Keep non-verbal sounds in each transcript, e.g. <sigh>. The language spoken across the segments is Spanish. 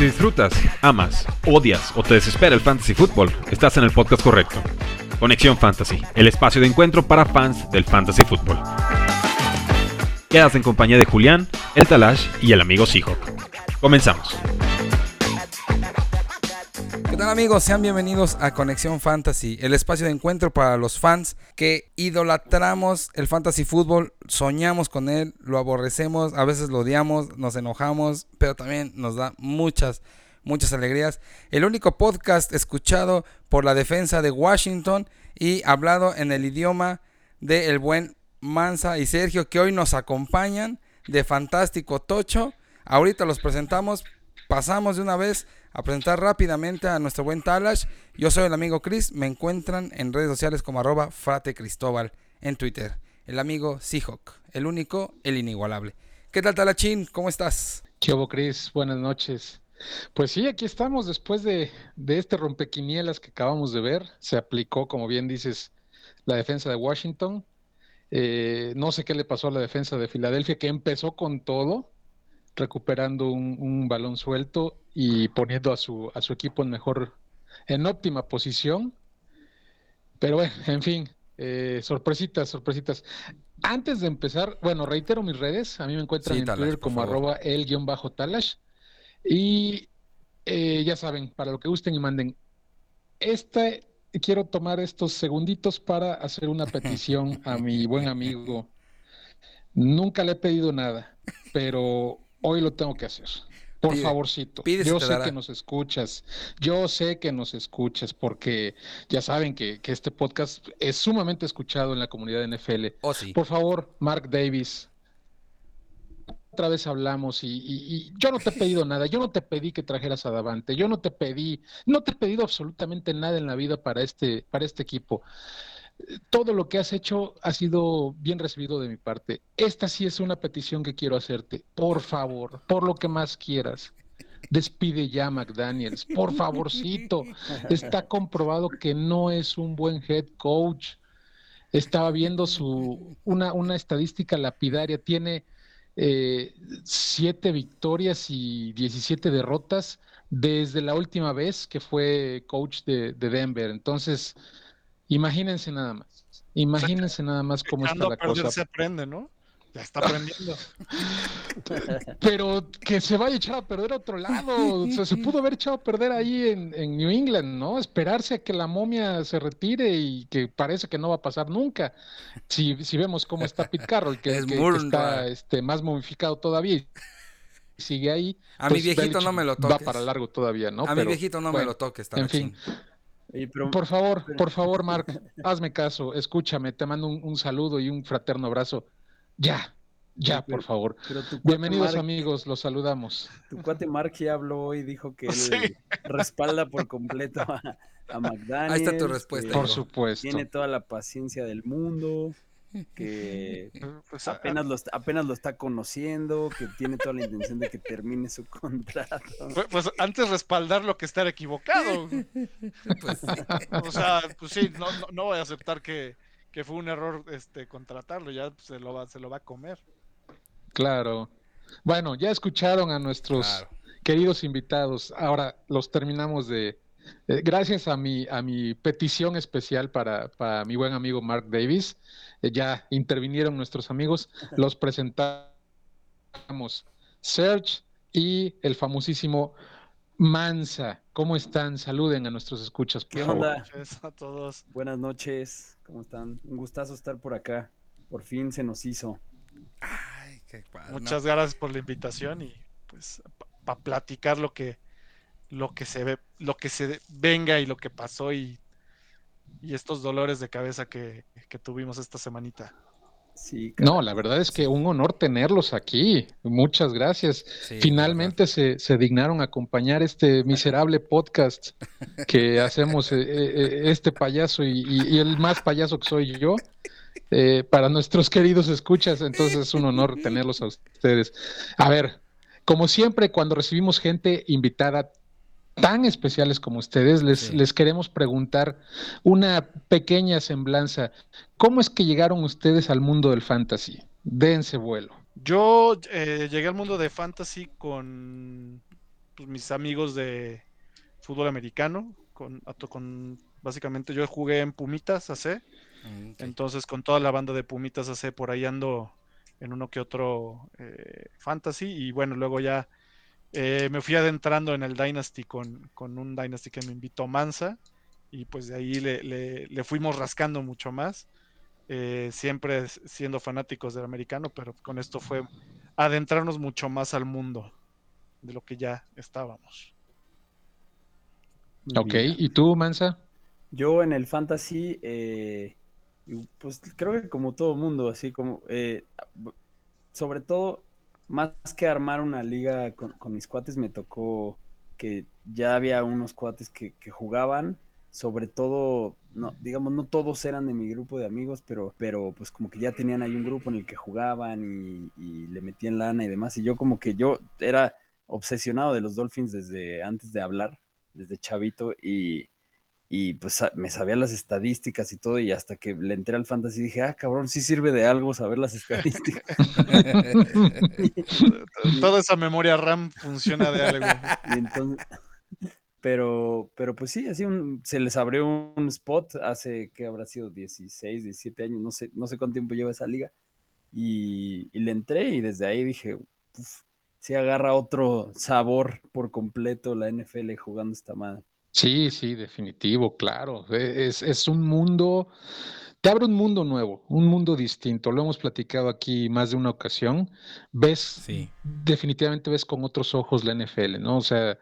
Si disfrutas, amas, odias o te desespera el fantasy fútbol, estás en el podcast correcto. Conexión Fantasy, el espacio de encuentro para fans del fantasy fútbol. Quedas en compañía de Julián, el Talash y el amigo Seahawk. Comenzamos. ¿Qué tal amigos? Sean bienvenidos a Conexión Fantasy, el espacio de encuentro para los fans que idolatramos el fantasy fútbol, soñamos con él, lo aborrecemos, a veces lo odiamos, nos enojamos, pero también nos da muchas, muchas alegrías. El único podcast escuchado por la defensa de Washington y hablado en el idioma de el buen Mansa y Sergio que hoy nos acompañan de Fantástico Tocho. Ahorita los presentamos, pasamos de una vez a presentar rápidamente a nuestro buen Talash. Yo soy el amigo Chris, me encuentran en redes sociales como arroba frate Cristóbal en Twitter. El amigo Seahawk, el único, el inigualable. ¿Qué tal Talachín? ¿Cómo estás? ¿Qué hubo, Chris? Buenas noches. Pues sí, aquí estamos después de, de este rompequinielas que acabamos de ver. Se aplicó, como bien dices, la defensa de Washington. Eh, no sé qué le pasó a la defensa de Filadelfia, que empezó con todo, recuperando un, un balón suelto y poniendo a su, a su equipo en mejor, en óptima posición. Pero bueno, <laughs> en fin, eh, sorpresitas, sorpresitas. Antes de empezar, bueno, reitero mis redes, a mí me encuentran Sí, en Talash, Twitter como arroba el guion bajo Talash. Y eh, ya saben, para lo que gusten y manden. Este, quiero tomar estos segunditos para hacer una <laughs> petición a mi buen amigo. Nunca le he pedido nada, pero hoy lo tengo que hacer. Por Pide, favorcito. Yo sé dará. que nos escuchas. Yo sé que nos escuchas porque ya saben que, que este podcast es sumamente escuchado en la comunidad de NFL. Oh, sí. Por favor, Mark Davis. Otra vez hablamos y, y- y yo no te he pedido nada, yo no te pedí que trajeras a Davante, yo no te pedí, no te he pedido absolutamente nada en la vida para este, para este equipo. Todo lo que has hecho ha sido bien recibido de mi parte. Esta sí es una petición que quiero hacerte. Por favor, por lo que más quieras. Despide ya McDaniels, por favorcito. Está comprobado que no es un buen head coach. Estaba viendo su una, una estadística lapidaria. Tiene eh, siete victorias y 17 derrotas desde la última vez que fue coach de Denver. Entonces, imagínense nada más. Imagínense nada más cómo está la cosa. se aprende, ¿no? Ya está aprendiendo. <laughs> Pero que se vaya a echar a perder a otro lado. O sea, se pudo haber echado a perder ahí en, en New England, ¿no? Esperarse a que la momia se retire y que parece que no va a pasar nunca. Si, si vemos cómo está Pete Carroll, que, Es que- que Murray. está este, más momificado todavía y sigue ahí. A mi pues viejito no me lo Va toques. para largo todavía, ¿no? a mi viejito no me lo toques, En fin. Oye, pero- por favor, pero- por favor, Mark, hazme caso, escúchame, te mando un, un saludo y un fraterno abrazo. Ya, ya, por favor. pero tu cuate Bienvenidos Mark- amigos, los saludamos. Tu cuate Mark ya habló hoy, dijo que <laughs> él Sí. respalda por completo a, a McDaniels. Ahí está tu respuesta, Por supuesto. Tiene toda la paciencia del mundo, que Pues, a- apenas lo, está- apenas lo está conociendo, que tiene toda la intención de que termine su contrato. pues- pues antes respaldarlo que estar equivocado. Pues sí. <laughs> O sea, pues sí, no, no, no voy a aceptar que, que fue un error este contratarlo, ya se lo va, se lo va a comer. Claro. Bueno, ya escucharon a nuestros Claro. queridos invitados. Ahora los terminamos de. eh, gracias a mi, a mi petición especial para, para mi buen amigo Mark Davis, ya intervinieron nuestros amigos, los presentamos Serge y el famosísimo Mansa. ¿Cómo están? Saluden a nuestros escuchas, por ¿Qué favor. onda? Noches a todos. Buenas noches, ¿cómo están? Un gustazo estar por acá. Por fin se nos hizo. Ay, qué padre, Muchas gracias por la invitación y pues para platicar lo que lo que se ve, lo que se venga y lo que pasó y, y estos dolores de cabeza que, que tuvimos esta semanita. Sí, No, la verdad es que un honor tenerlos aquí. Muchas gracias. Sí, Finalmente se, se dignaron a acompañar este <laughs> miserable podcast que <laughs> hacemos eh, eh, este payaso y, y- y el más payaso que soy yo eh, para nuestros queridos escuchas. Entonces es un honor <laughs> tenerlos a ustedes. A ver, como siempre, cuando recibimos gente invitada, tan especiales como ustedes, les, Sí. les queremos preguntar una pequeña semblanza. ¿Cómo es que llegaron ustedes al mundo del fantasy? Dense vuelo. Yo eh, llegué al mundo de fantasy con pues, mis amigos de fútbol americano, con, ato- con básicamente yo jugué en Pumitas AC, Mm, entonces con toda la banda de Pumitas AC por ahí ando en uno que otro eh, fantasy y bueno, luego ya eh, me fui adentrando en el Dynasty con, con un Dynasty que me invitó Mansa y pues de ahí le, le- le fuimos rascando mucho más, eh, siempre siendo fanáticos del americano, pero con esto fue adentrarnos mucho más al mundo de lo que ya estábamos. Ok. ¿y tú, Mansa? Yo en el fantasy, eh, pues creo que como todo mundo, así como, eh, sobre todo, más que armar una liga con, mis cuates, me tocó que ya había unos cuates que, que jugaban, sobre todo, no, digamos, no todos eran de mi grupo de amigos, pero, pero pues como que ya tenían ahí un grupo en el que jugaban y, y le metían lana y demás, y yo como que yo era obsesionado de los Dolphins desde antes de hablar, desde chavito, y y pues me sabía las estadísticas y todo, y hasta que le entré al fantasy dije, ah, cabrón, sí sirve de algo saber las estadísticas. <laughs> <laughs> Toda esa memoria RAM funciona de algo. Y entonces, pero, pero pues sí, así un- se les abrió un spot hace que habrá sido 16, 17 años, no sé, no sé cuánto tiempo lleva esa liga, y, y le entré y desde ahí dije, "Uf, sí agarra otro sabor por completo la NFL jugando esta madre. Sí, sí, definitivo, claro. E- Es, es un mundo, te abre un mundo nuevo, un mundo distinto. Lo hemos platicado aquí más de una ocasión. Ves, Sí. definitivamente ves con otros ojos la NFL, ¿no? O sea,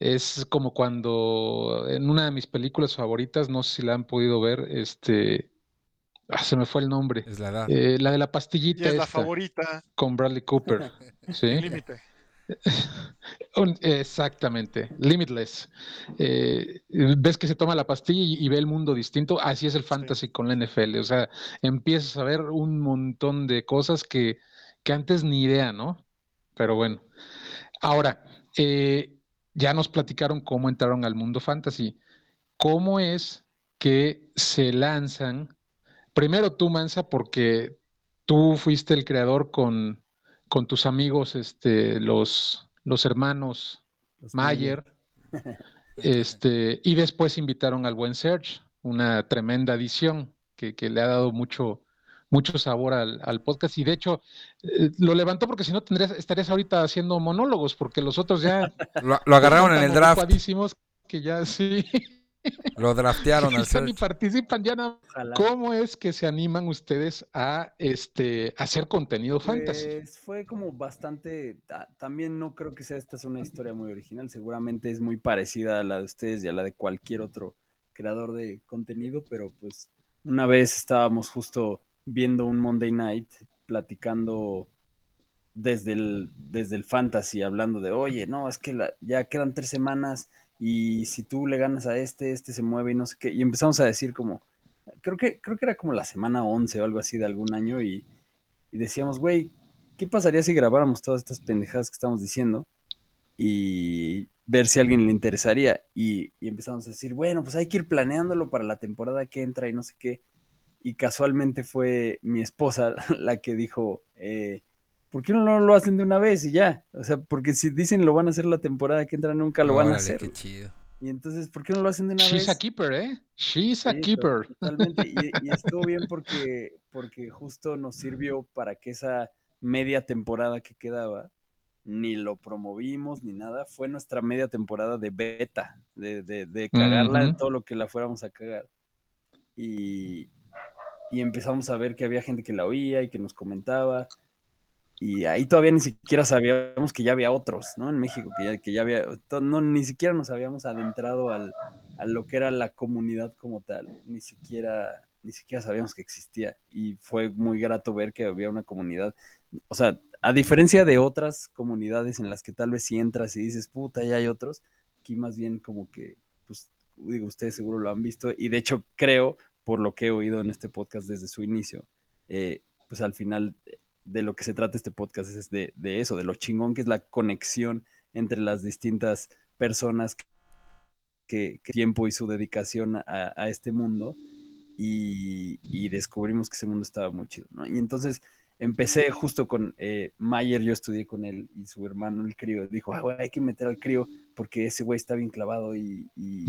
es como cuando en una de mis películas favoritas, no sé si la han podido ver, este, ah, se me fue el nombre, Es la edad. eh, la de la Y pastillita es la favorita, con Bradley Cooper, <laughs> ¿sí? límite. <laughs> Exactamente, Limitless. Eh, ves que se toma la pastilla y, y ve el mundo distinto. Así es el fantasy con la NFL. O sea, empiezas a ver un montón de cosas que, que antes ni idea, ¿no? Pero bueno. Ahora, eh, ya nos platicaron cómo entraron al mundo fantasy. ¿Cómo es que se lanzan? Primero tú, Mansa, porque tú fuiste el creador con, con tus amigos, este, los, los hermanos Los Mayer, <laughs> este, y después invitaron al buen Serge, una tremenda adición que, que le ha dado mucho, mucho sabor al, al podcast. Y de hecho, eh, lo levantó porque si no tendrías, estarías ahorita haciendo monólogos, porque los otros ya <laughs> Lo, lo agarraron en el draft. que ya sí, Lo draftearon al Search. participan, ya. Ojalá. ¿Cómo es que se animan ustedes a este a hacer contenido fantasy? Pues fue como bastante, ta- también no creo que sea esta es una historia muy original, seguramente es muy parecida a la de ustedes y a la de cualquier otro creador de contenido, pero pues una vez estábamos justo viendo un Monday Night platicando desde el, desde el fantasy, hablando de, oye, no, es que la- ya quedan tres semanas y si tú le ganas a este, este se mueve y no sé qué, y empezamos a decir como, creo que, creo que era como la semana 11 o algo así de algún año y, decíamos, güey, ¿qué pasaría si grabáramos todas estas pendejadas que estamos diciendo? Y ver si a alguien le interesaría. Y, y empezamos a decir, bueno, pues hay que ir planeándolo para la temporada que entra y no sé qué. Y casualmente fue mi esposa <laughs> la que dijo, eh, ¿por qué no lo hacen de una vez y ya? O sea, porque si dicen lo van a hacer la temporada que entra, nunca lo van a Órale, hacer. Qué chido. Y entonces, ¿por qué no lo hacen de una She's vez? a keeper, ¿eh? She's a to- keeper. Totalmente. Y, <laughs> y estuvo bien porque, porque justo nos sirvió para que esa media temporada que quedaba, ni lo promovimos ni nada, fue nuestra media temporada de beta, de, de, de cagarla en Ujú. todo lo que la fuéramos a cagar. Y, y empezamos a ver que había gente que la oía y que nos comentaba. Y ahí todavía ni siquiera sabíamos que ya había otros, ¿no? En México, que ya, que ya había, no, ni siquiera nos habíamos adentrado al, a lo que era la comunidad como tal, ni siquiera, ni siquiera sabíamos que existía. Y fue muy grato ver que había una comunidad, o sea, a diferencia de otras comunidades en las que tal vez si entras y dices, puta, ya hay otros, aquí más bien como que, pues, digo, ustedes seguro lo han visto, y de hecho creo, por lo que he oído en este podcast desde su inicio, eh, pues al final de lo que se trata este podcast es de, de eso, de lo chingón que es la conexión entre las distintas personas que, tiempo y su dedicación a, a este mundo y, y, descubrimos que ese mundo estaba muy chido, ¿no? Y entonces empecé justo con eh, Mayer, yo estudié con él y su hermano, el crío, dijo, ah, güey, hay que meter al crío porque ese güey está bien clavado y, y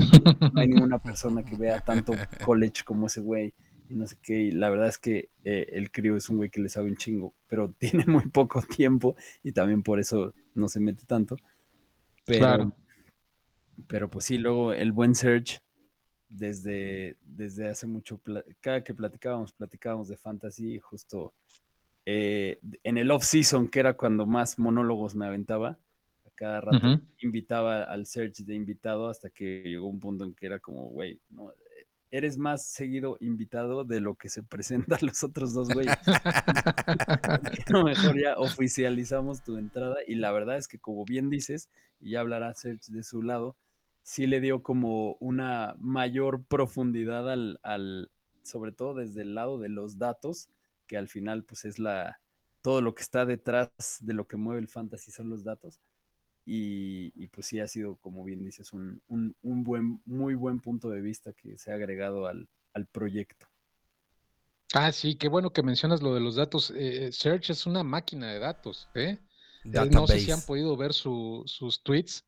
no hay ninguna persona que vea tanto college como ese güey y no sé qué. Y la verdad es que eh, el crío es un güey que le sabe un chingo, pero <laughs> tiene muy poco tiempo y también por eso no se mete tanto. Pero, Claro. pero pues sí, luego el buen Serge, desde, desde hace mucho, cada que platicábamos, platicábamos de fantasy, justo eh, en el off-season, que era cuando más monólogos me aventaba, a cada rato invitaba al Serge de invitado hasta que llegó un punto en que era como, güey, no, eres más seguido invitado de lo que se presentan los otros dos güeyes. <laughs> A lo mejor ya oficializamos tu entrada y la verdad es que como bien dices, y ya hablará Serge de su lado, sí le dio como una mayor profundidad al, al, sobre todo desde el lado de los datos, que al final pues es la, todo lo que está detrás de lo que mueve el fantasy son los datos. Y, y pues sí ha sido, como bien dices, un, un, un buen, muy buen punto de vista que se ha agregado al, al proyecto. Ah, sí, qué bueno que mencionas lo de los datos. Eh, Search es una máquina de datos, ¿eh? Eh, No sé si han podido ver su- sus tweets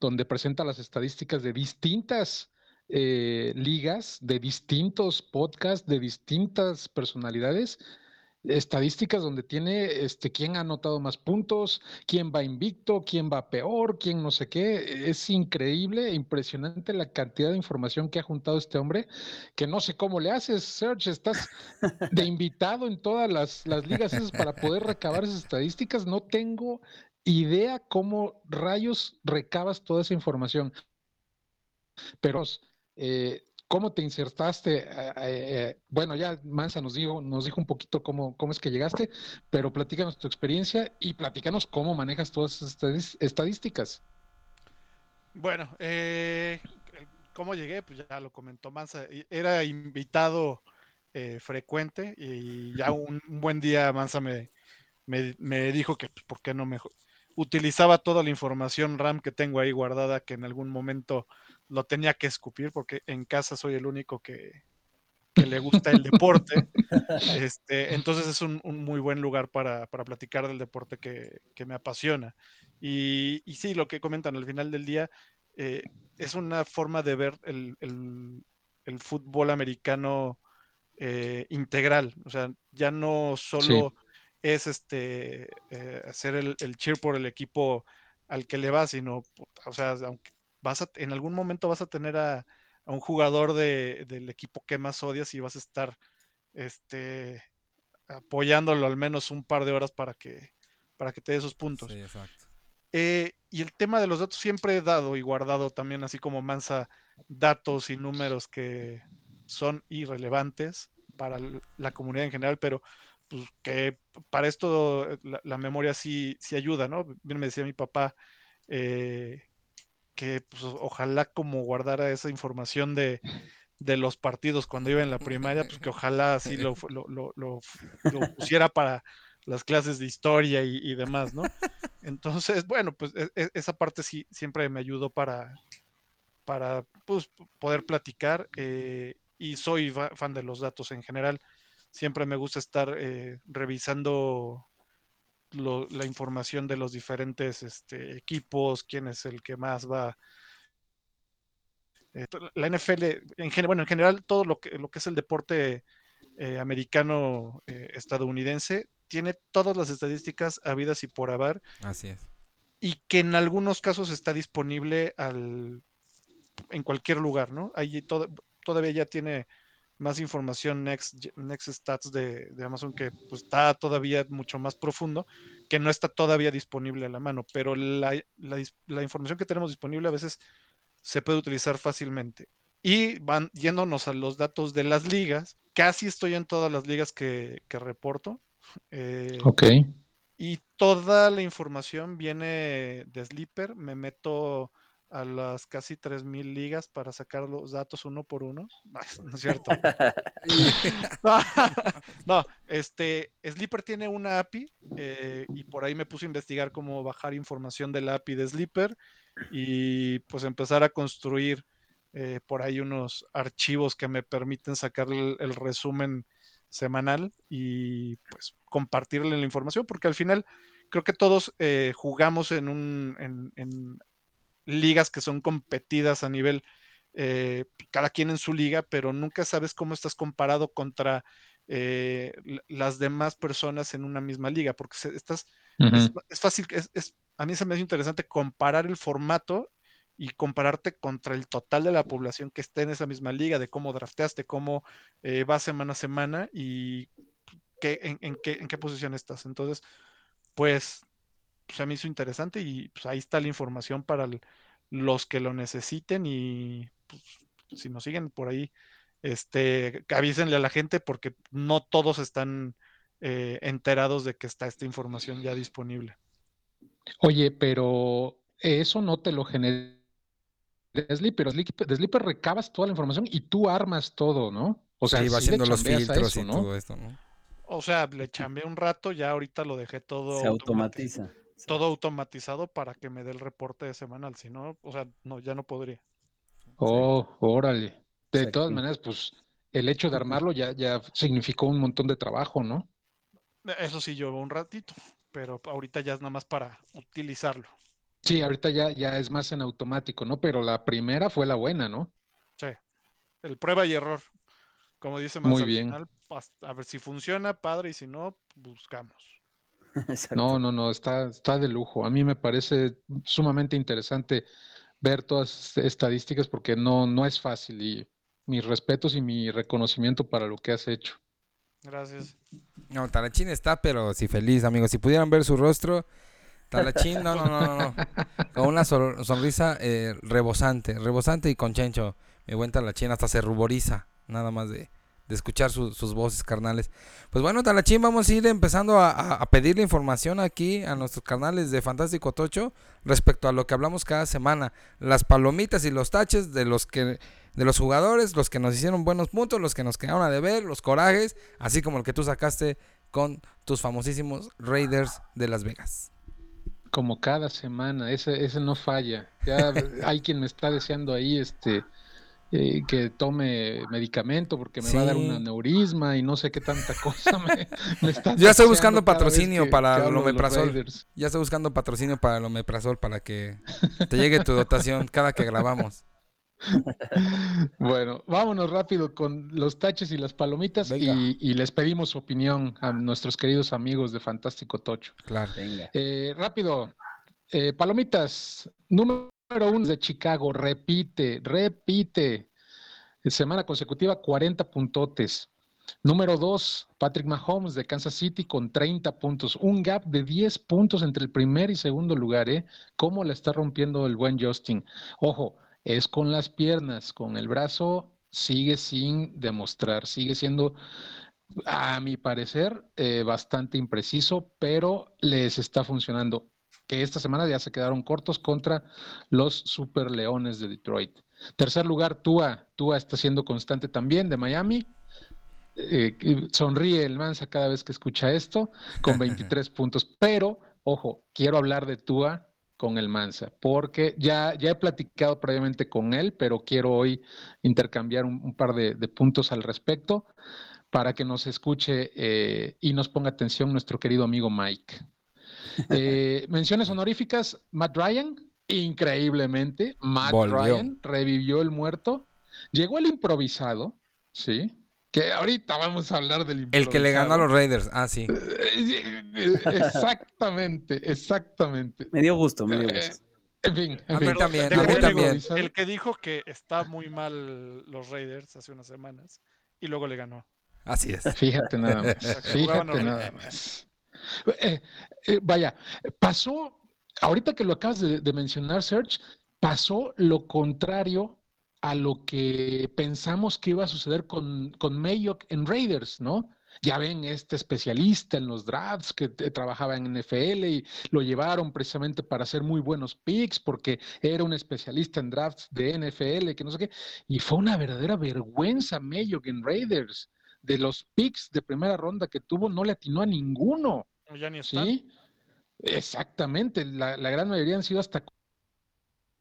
donde presenta las estadísticas de distintas eh, ligas, de distintos podcasts, de distintas personalidades, estadísticas donde tiene este quién ha anotado más puntos, quién va invicto, quién va peor, quién no sé qué. Es increíble, impresionante la cantidad de información que ha juntado este hombre, que no sé cómo le haces, Serge, estás de <laughs> invitado en todas las, las ligas esas para poder recabar esas estadísticas. No tengo idea cómo rayos recabas toda esa información. Pero, eh, ¿cómo te insertaste? Eh, eh, bueno, ya Mansa nos dijo, nos dijo un poquito cómo, cómo es que llegaste, pero platícanos tu experiencia y platícanos cómo manejas todas estadis- estadísticas. Bueno, eh, ¿cómo llegué? Pues ya lo comentó Mansa. Era invitado eh, frecuente y ya un, buen día Mansa me, me, me dijo que pues, por qué no mejor utilizaba toda la información RAM que tengo ahí guardada que en algún momento lo tenía que escupir porque en casa soy el único que, que le gusta el deporte. <laughs> Este, entonces es un, un muy buen lugar para, para platicar del deporte que, que me apasiona. Y, y, sí, lo que comentan al final del día eh, es una forma de ver el, el, el fútbol americano eh, integral. O sea, ya no solo sí. es este eh, hacer el, el, cheer por el equipo al que le va, sino, o sea, aunque vas a, en algún momento vas a tener a, a un jugador de, del equipo que más odias y vas a estar este, apoyándolo al menos un par de horas para que, para que te dé esos puntos. Sí, exacto. Eh, y el tema de los datos siempre he dado y guardado también, así como Mansa, datos y números que son irrelevantes para la comunidad en general, pero pues, que para esto la, la, memoria sí, sí ayuda, ¿no? Bien me decía mi papá eh, que pues, ojalá como guardara esa información de, de, los partidos cuando iba en la primaria, pues que ojalá así lo, lo, lo, pusiera para las clases de historia y, demás, ¿no? Entonces, bueno, pues e, esa parte sí siempre me ayudó para, para pues, poder platicar eh, y soy fan de los datos en general. Siempre me gusta estar eh, revisando lo, la información de los diferentes este, equipos, quién es el que más va. Eh, la NFL, en general, bueno, en general todo lo que, lo que es el deporte eh, americano estadounidense tiene todas las estadísticas habidas y por haber. Así es. Y que en algunos casos está disponible al, en cualquier lugar, ¿no? Todo, todavía ya tiene más información Next, Next Stats de, de, Amazon que pues, está todavía mucho más profundo, que no está todavía disponible a la mano, pero la, la, la información que tenemos disponible a veces se puede utilizar fácilmente. Y van yéndonos a los datos de las ligas, casi estoy en todas las ligas que, que reporto. Eh, ok. Y toda la información viene de Sleeper. Me meto a las casi 3.000 ligas para sacar los datos uno por uno. No, <laughs> <laughs> no es cierto. no, <laughs> no, este, Sleeper tiene una API eh, y por ahí me puse a investigar cómo bajar información de la API de Sleeper y pues empezar a construir eh, por ahí unos archivos que me permiten sacar el, el, resumen semanal y pues compartirle la información, porque al final creo que todos eh, jugamos en, un, en, en, ligas que son competidas a nivel, eh, cada quien en su liga, pero nunca sabes cómo estás comparado contra eh, las demás personas en una misma liga, porque se, estás, uh -huh. es, es, fácil, es, es, a mí se me hace interesante comparar el formato y compararte contra el total de la población que esté en esa misma liga, de cómo drafteaste, cómo eh, va semana a semana y qué, en, en, qué, en qué posición estás. Entonces, pues, pues, a mí hizo interesante y pues ahí está la información para el, los que lo necesiten y pues, si nos siguen por ahí, este, avísenle a la gente porque no todos están eh, enterados de que está esta información ya disponible. Oye, pero eso no te lo genera Sleeper, de Sleeper recabas toda la información y tú armas todo, ¿no? O sea, sí, va haciendo los filtros eso, y ¿no? todo esto, ¿no? O sea, le chambeé un rato, ya ahorita lo dejé todo Se automatiza. Todo automatizado para que me dé el reporte semanal, si no, o sea, no, ya no podría. Oh, sí. órale. De Exacto. todas maneras, pues el hecho de armarlo ya, ya significó un montón de trabajo, ¿no? Eso sí, llevó un ratito, pero ahorita ya es nada más para utilizarlo. Sí, ahorita ya, ya es más en automático, ¿no? Pero la primera fue la buena, ¿no? Sí. El prueba y error. Como dice Muy bien. Final, a ver si funciona, padre, y si no, buscamos. <laughs> Exacto. No, no, no, está, está de lujo. A mí me parece sumamente interesante ver todas estadísticas porque no, no es fácil y mis respetos y mi reconocimiento para lo que has hecho. Gracias. No, Talachín está, pero sí feliz, amigos. Si pudieran ver su rostro, Talachín, no, no, no, no, no. <laughs> Con una sonrisa eh, rebosante, rebosante y con chencho. Mi buen Talachín hasta se ruboriza, nada más de, de escuchar su, sus voces carnales. Pues bueno, Talachín, vamos a ir empezando a, a, a, pedirle información aquí a nuestros canales de Fantástico Tocho respecto a lo que hablamos cada semana. Las palomitas y los taches de los que de los jugadores, los que nos hicieron buenos puntos, los que nos quedaron a deber, los corajes, así como el que tú sacaste con tus famosísimos Raiders de Las Vegas como cada semana, ese, ese no falla. Ya <laughs> hay quien me está deseando ahí este eh, que tome medicamento porque me sí. va a dar un aneurisma y no sé qué tanta cosa me, <laughs> me está Ya estoy buscando patrocinio que, para el omeprazol. Ya estoy buscando patrocinio para el omeprazol para que te llegue tu <laughs> dotación cada que grabamos. bueno, vámonos rápido con los taches y las palomitas y, y, les pedimos su opinión a nuestros queridos amigos de Fantástico Tocho. Claro. Eh, rápido, eh, palomitas, número uno de Chicago, repite, repite. Semana consecutiva, 40 puntotes. Número dos, Patrick Mahomes de Kansas City con 30 puntos. Un gap de 10 puntos entre el primer y segundo lugar, ¿eh? ¿Cómo la está rompiendo el buen Justin? Ojo, es con las piernas, con el brazo sigue sin demostrar, sigue siendo, a mi parecer, eh, bastante impreciso, pero les está funcionando. Que esta semana ya se quedaron cortos contra los Super Leones de Detroit. Tercer lugar, Tua. Tua está siendo constante también de Miami. Eh, sonríe el Mansa cada vez que escucha esto, con <laughs> 23 puntos. Pero, ojo, quiero hablar de Tua con el Mansa, porque ya, ya he platicado previamente con él, pero quiero hoy intercambiar un, un par de, de, puntos al respecto para que nos escuche eh, y nos ponga atención nuestro querido amigo Mike. Eh, menciones honoríficas, Matt Ryan, increíblemente, Matt Volvió. Ryan revivió el muerto, llegó el improvisado, ¿sí? Que ahorita vamos a hablar del El que le ganó a los Raiders, ah, sí. Exactamente, exactamente. Me dio gusto, me dio gusto. En fin, en a fin. mí también, a mí también. El que dijo que está muy mal los Raiders hace unas semanas y luego le ganó. Así es. Fíjate nada más. Fíjate nada más. Eh, eh, vaya, pasó, ahorita que lo acabas de, mencionar, Serge, pasó lo contrario a lo que pensamos que iba a suceder con, con Mayock en Raiders, ¿no? Ya ven, este especialista en los drafts que trabajaba en NFL y lo llevaron precisamente para hacer muy buenos picks porque era un especialista en drafts de NFL, que no sé qué. Y fue una verdadera vergüenza Mayock en Raiders. De los picks de primera ronda que tuvo, no le atinó a ninguno. Ya ni está. ¿Sí? Exactamente. La, la gran mayoría han sido hasta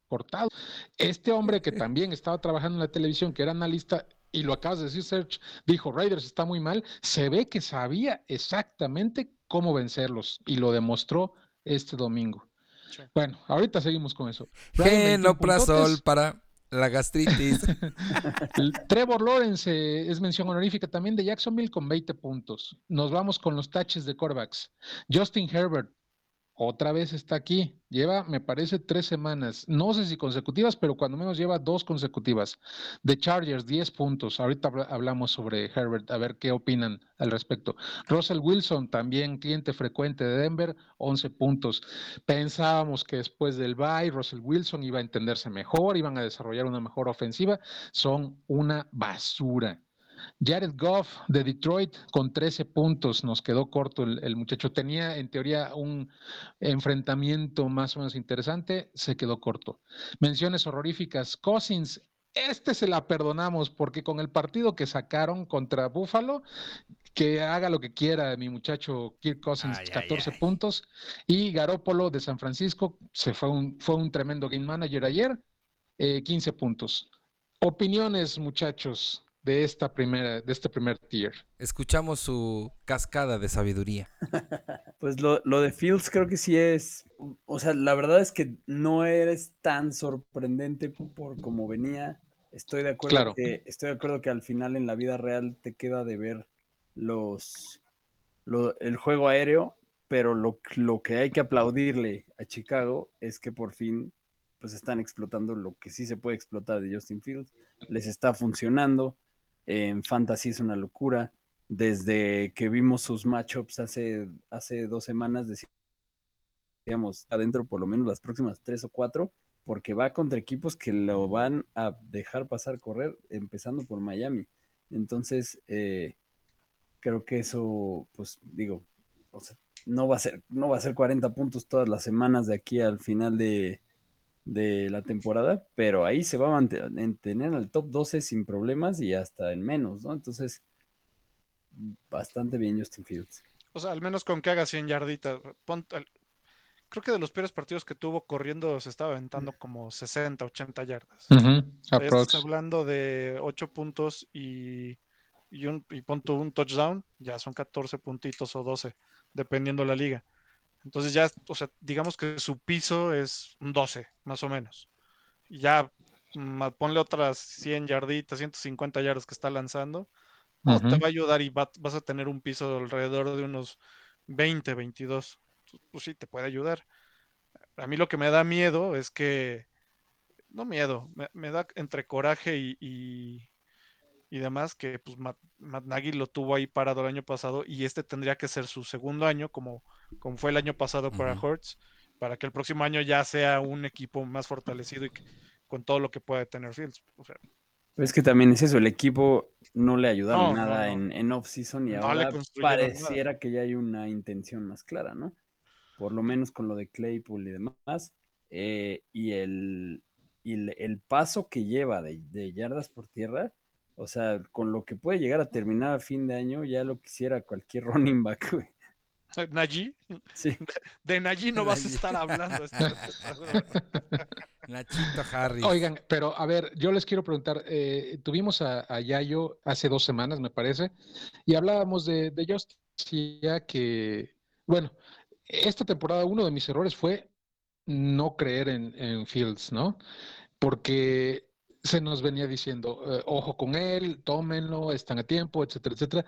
cortado. Este hombre que <laughs> también estaba trabajando en la televisión, que era analista, y lo acabas de decir, Serge, dijo, Raiders está muy mal, se ve que sabía exactamente cómo vencerlos y lo demostró este domingo. Bueno, ahorita seguimos con eso. Genoprazol para la gastritis. <laughs> Trevor Lawrence eh, es mención honorífica también de Jacksonville con 20 puntos. Nos vamos con los taches de corebacks. Justin Herbert, otra vez está aquí. Lleva, me parece, tres semanas. No sé si consecutivas, pero cuando menos lleva dos consecutivas. The Chargers, 10 puntos. Ahorita hablamos sobre Herbert, a ver qué opinan al respecto. Russell Wilson, también cliente frecuente de Denver, 11 puntos. Pensábamos que después del bye, Russell Wilson iba a entenderse mejor, iban a desarrollar una mejor ofensiva. Son una basura. Jared Goff de Detroit con 13 puntos, nos quedó corto el, muchacho. Tenía en teoría un enfrentamiento más o menos interesante, se quedó corto. Menciones horroríficas. Cousins, este se la perdonamos porque con el partido que sacaron contra Buffalo, que haga lo que quiera mi muchacho Kirk Cousins, 14 puntos. Y Garópolo de San Francisco, se fue un, fue un tremendo game manager ayer, 15 eh, puntos. Opiniones, muchachos de esta primera, de este primer tier. Escuchamos su cascada de sabiduría. <laughs> pues lo, de Fields creo que sí es, o sea, la verdad es que no eres tan sorprendente por cómo venía. Estoy de acuerdo que estoy de acuerdo que al final en la vida real te queda de ver los el juego aéreo, pero lo, lo que hay que aplaudirle a Chicago es que por fin pues están explotando lo que sí se puede explotar de Justin Fields, les está funcionando, en fantasy es una locura. Desde que vimos sus matchups hace, hace dos semanas, decíamos, adentro por lo menos las próximas tres o cuatro, porque va contra equipos que lo van a dejar pasar correr, empezando por Miami. Entonces, eh, creo que eso, pues digo, no va a ser, no va a ser 40 puntos todas las semanas de aquí al final de, de la temporada, pero ahí se va a mantener al top 12 sin problemas y hasta en menos, ¿no? Entonces, bastante bien Justin Fields. O sea, al menos con que haga 100 yarditas. creo que de los peores partidos que tuvo corriendo se estaba aventando como 60, 80 yardas. Estás hablando de 8 puntos y, y, un, y punto un touchdown, ya son 14 puntitos o 12, dependiendo la liga. Entonces ya, o sea, digamos que su piso es un 12, más o menos. Y ya ponle otras 100 yarditas, 150 yardas que está lanzando, te va a ayudar y vas a tener un piso alrededor de unos 20, 22. Pues sí, te puede ayudar. A mí lo que me da miedo es que, no miedo, me, da entre coraje y, y demás, que pues Matt, Nagy lo tuvo ahí parado el año pasado y este tendría que ser su segundo año, como, como fue el año pasado para Hertz, para que el próximo año ya sea un equipo más fortalecido y con todo lo que puede tener Fields. es que también es eso, el equipo no le ayudaron nada en, en off-season y ahora pareciera que ya hay una intención más clara, ¿no? Por lo menos con lo de Claypool y demás. Eh, y el, y el, paso que lleva de, de yardas por tierra, o sea, con lo que puede llegar a terminar a fin de año, ya lo quisiera cualquier <laughs> running back, güey. ¿Nayi? Sí. De, Nayi no vas a estar hablando. <laughs> <laughs> Nachito Harris. Oigan, pero a ver, yo les quiero preguntar, eh, tuvimos a, Yayo hace dos semanas, me parece, y hablábamos de, de Justin, que, bueno, esta temporada uno de mis errores fue no creer en, en Fields, ¿no? Porque se nos venía diciendo, eh, ojo con él, tómenlo, están a tiempo, etcétera, etcétera.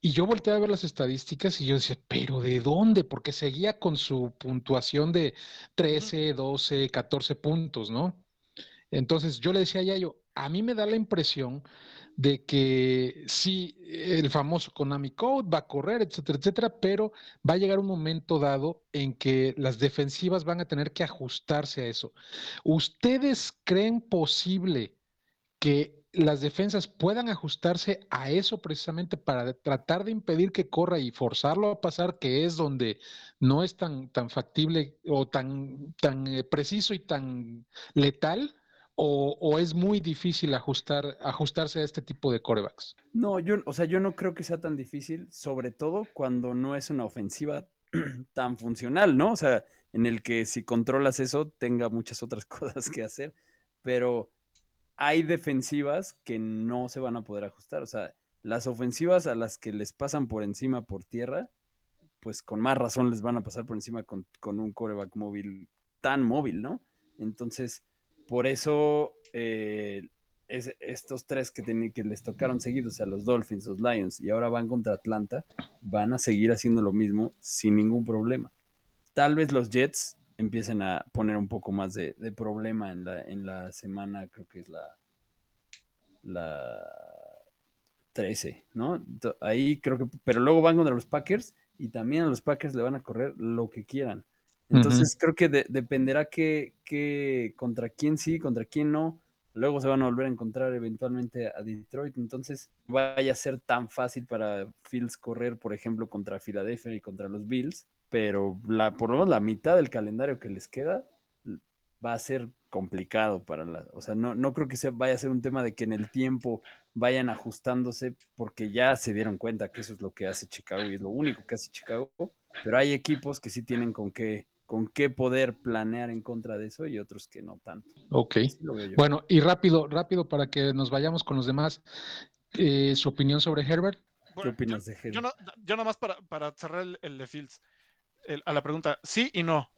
Y yo volteé a ver las estadísticas y yo decía, pero ¿de dónde? Porque seguía con su puntuación de 13, 12, 14 puntos, ¿no? Entonces yo le decía a Yayo, a mí me da la impresión de que sí, el famoso Konami Code va a correr, etcétera, etcétera, pero va a llegar un momento dado en que las defensivas van a tener que ajustarse a eso. ¿Ustedes creen posible que las defensas puedan ajustarse a eso precisamente para tratar de impedir que corra y forzarlo a pasar, que es donde no es tan, tan factible o tan, tan eh, preciso y tan letal? O, es muy difícil ajustar, ajustarse a este tipo de corebacks? No, yo, o sea, yo no creo que sea tan difícil, sobre todo cuando no es una ofensiva <clears throat> tan funcional, ¿no? O sea, en el que si controlas eso tenga muchas otras <laughs> cosas que hacer, pero hay defensivas que no se van a poder ajustar. O sea, las ofensivas a las que les pasan por encima por tierra, pues con más razón les van a pasar por encima con, un coreback móvil tan móvil, ¿no? Entonces, por eso eh, estos tres que, que les tocaron seguidos, o sea, los Dolphins, los Lions, y ahora van contra Atlanta, van a seguir haciendo lo mismo sin ningún problema. Tal vez los Jets empiecen a poner un poco más de, problema en la, en la semana, creo que es la, la 13, ¿no? Ahí creo que, pero luego van contra los Packers y también a los Packers le van a correr lo que quieran. Entonces creo que dependerá que, contra quién sí, contra quién no. Luego se van a volver a encontrar eventualmente a Detroit. Entonces vaya a ser tan fácil para Fields correr, por ejemplo, contra Philadelphia y contra los Bills. Pero la, por lo menos la mitad del calendario que les queda va a ser complicado para la. O sea, no, no creo que se vaya a ser un tema de que en el tiempo vayan ajustándose, porque ya se dieron cuenta que eso es lo que hace Chicago y es lo único que hace Chicago. Pero hay equipos que sí tienen con qué con qué poder planear en contra de eso y otros que no tanto. Ok. bueno, y rápido, rápido para que nos vayamos con los demás. Eh, ¿Su opinión sobre Herbert? ¿Qué opinas de Herbert? Yo, no, yo nomás para, para cerrar el, de Fields, a la pregunta, sí y no.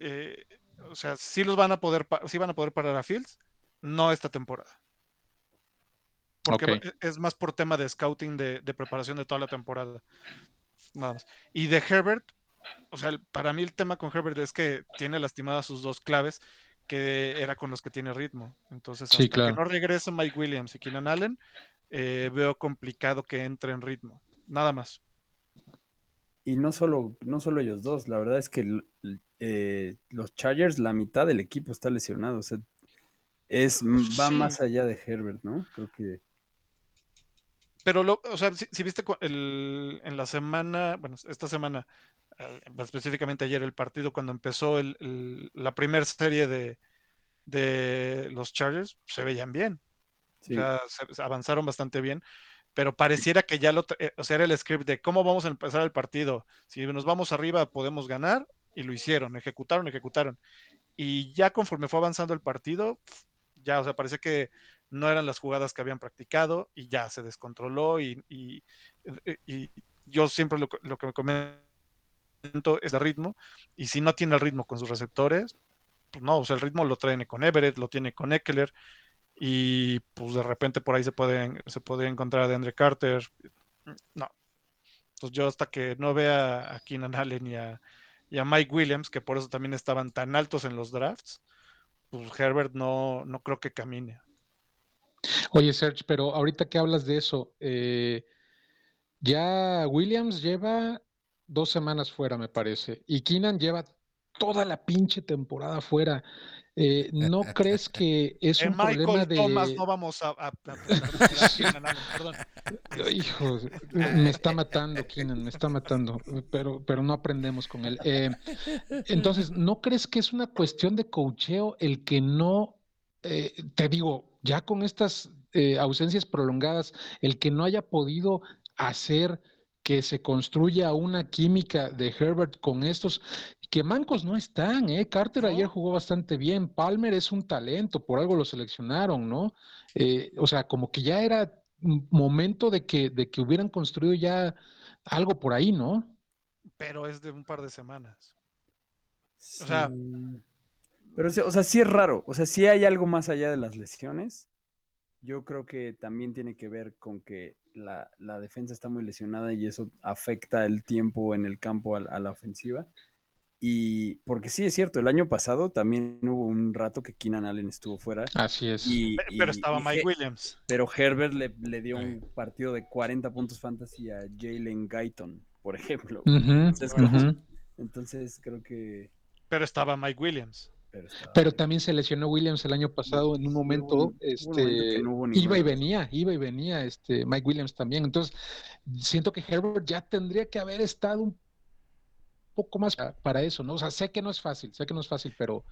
Eh, o sea, sí los van a poder, sí van a poder parar a Fields, no esta temporada. Porque es más por tema de scouting, de, de preparación de toda la temporada. Nada más. Y de Herbert, o sea, para mí el tema con Herbert es que tiene lastimadas sus dos claves, que era con los que tiene ritmo. Entonces, hasta que no regrese Mike Williams y Keenan Allen, eh, veo complicado que entre en ritmo. Nada más. Y no solo, no solo ellos dos, la verdad es que eh, los Chargers, la mitad del equipo está lesionado. O sea, es, va más allá de Herbert, ¿no? Creo que. Pero, lo, o sea, si, viste el, en la semana, bueno, esta semana, específicamente ayer el partido, cuando empezó el, la primera serie de, de, los Chargers, se veían bien. O sea, se, avanzaron bastante bien, pero pareciera que ya lo, eh, o sea, era el script de cómo vamos a empezar el partido. Si nos vamos arriba, podemos ganar, y lo hicieron, ejecutaron, ejecutaron. Y ya conforme fue avanzando el partido, ya, o sea, parece que no eran las jugadas que habían practicado y ya se descontroló y, y, y yo siempre lo, lo, que me comento es el ritmo y si no tiene el ritmo con sus receptores, pues no, o sea, el ritmo lo trae con Everett, lo tiene con Eckler y pues de repente por ahí se puede, se puede encontrar a Andre Carter. No. Pues yo hasta que no vea a Keenan Allen y a, y Mike Williams, que por eso también estaban tan altos en los drafts, pues Herbert no, no creo que camine. Oye, Serge, pero ahorita que hablas de eso, eh, ya Williams lleva dos semanas fuera, me parece, y Keenan lleva toda la pinche temporada fuera. Eh, ¿No crees que <laughs> es un problema de. Thomas no vamos a. perdón. <laughs> Hijo, me está matando, Keenan, me está matando, pero, pero no aprendemos con él. Eh, entonces, ¿no crees que es una cuestión de cocheo el que no. Eh, te digo, ya con estas ausencias prolongadas, el que no haya podido hacer que se construya una química de Herbert con estos, que mancos no están, ¿eh? Carter ayer jugó bastante bien, Palmer es un talento, por algo lo seleccionaron, ¿no? Eh, o sea, como que ya era momento de que, de que hubieran construido ya algo por ahí, ¿no? Pero es de un par de semanas. O sea. Pero, o sea, sí es raro. O sea, sí hay algo más allá de las lesiones. Yo creo que también tiene que ver con que la, defensa está muy lesionada y eso afecta el tiempo en el campo a, la ofensiva. Y porque sí es cierto, el año pasado también hubo un rato que Keenan Allen estuvo fuera. Así es. pero, estaba Mike Williams. Pero Herbert le, dio un partido de 40 puntos fantasy a Jalen Guyton, por ejemplo. entonces, creo que. Pero estaba Mike Williams. Pero, también se lesionó Williams el año pasado en un momento, este, iba y venía, iba y venía, este, Mike Williams también. Entonces, siento que Herbert ya tendría que haber estado un poco más para eso, ¿no? O sea, sé que no es fácil, sé que no es fácil, pero,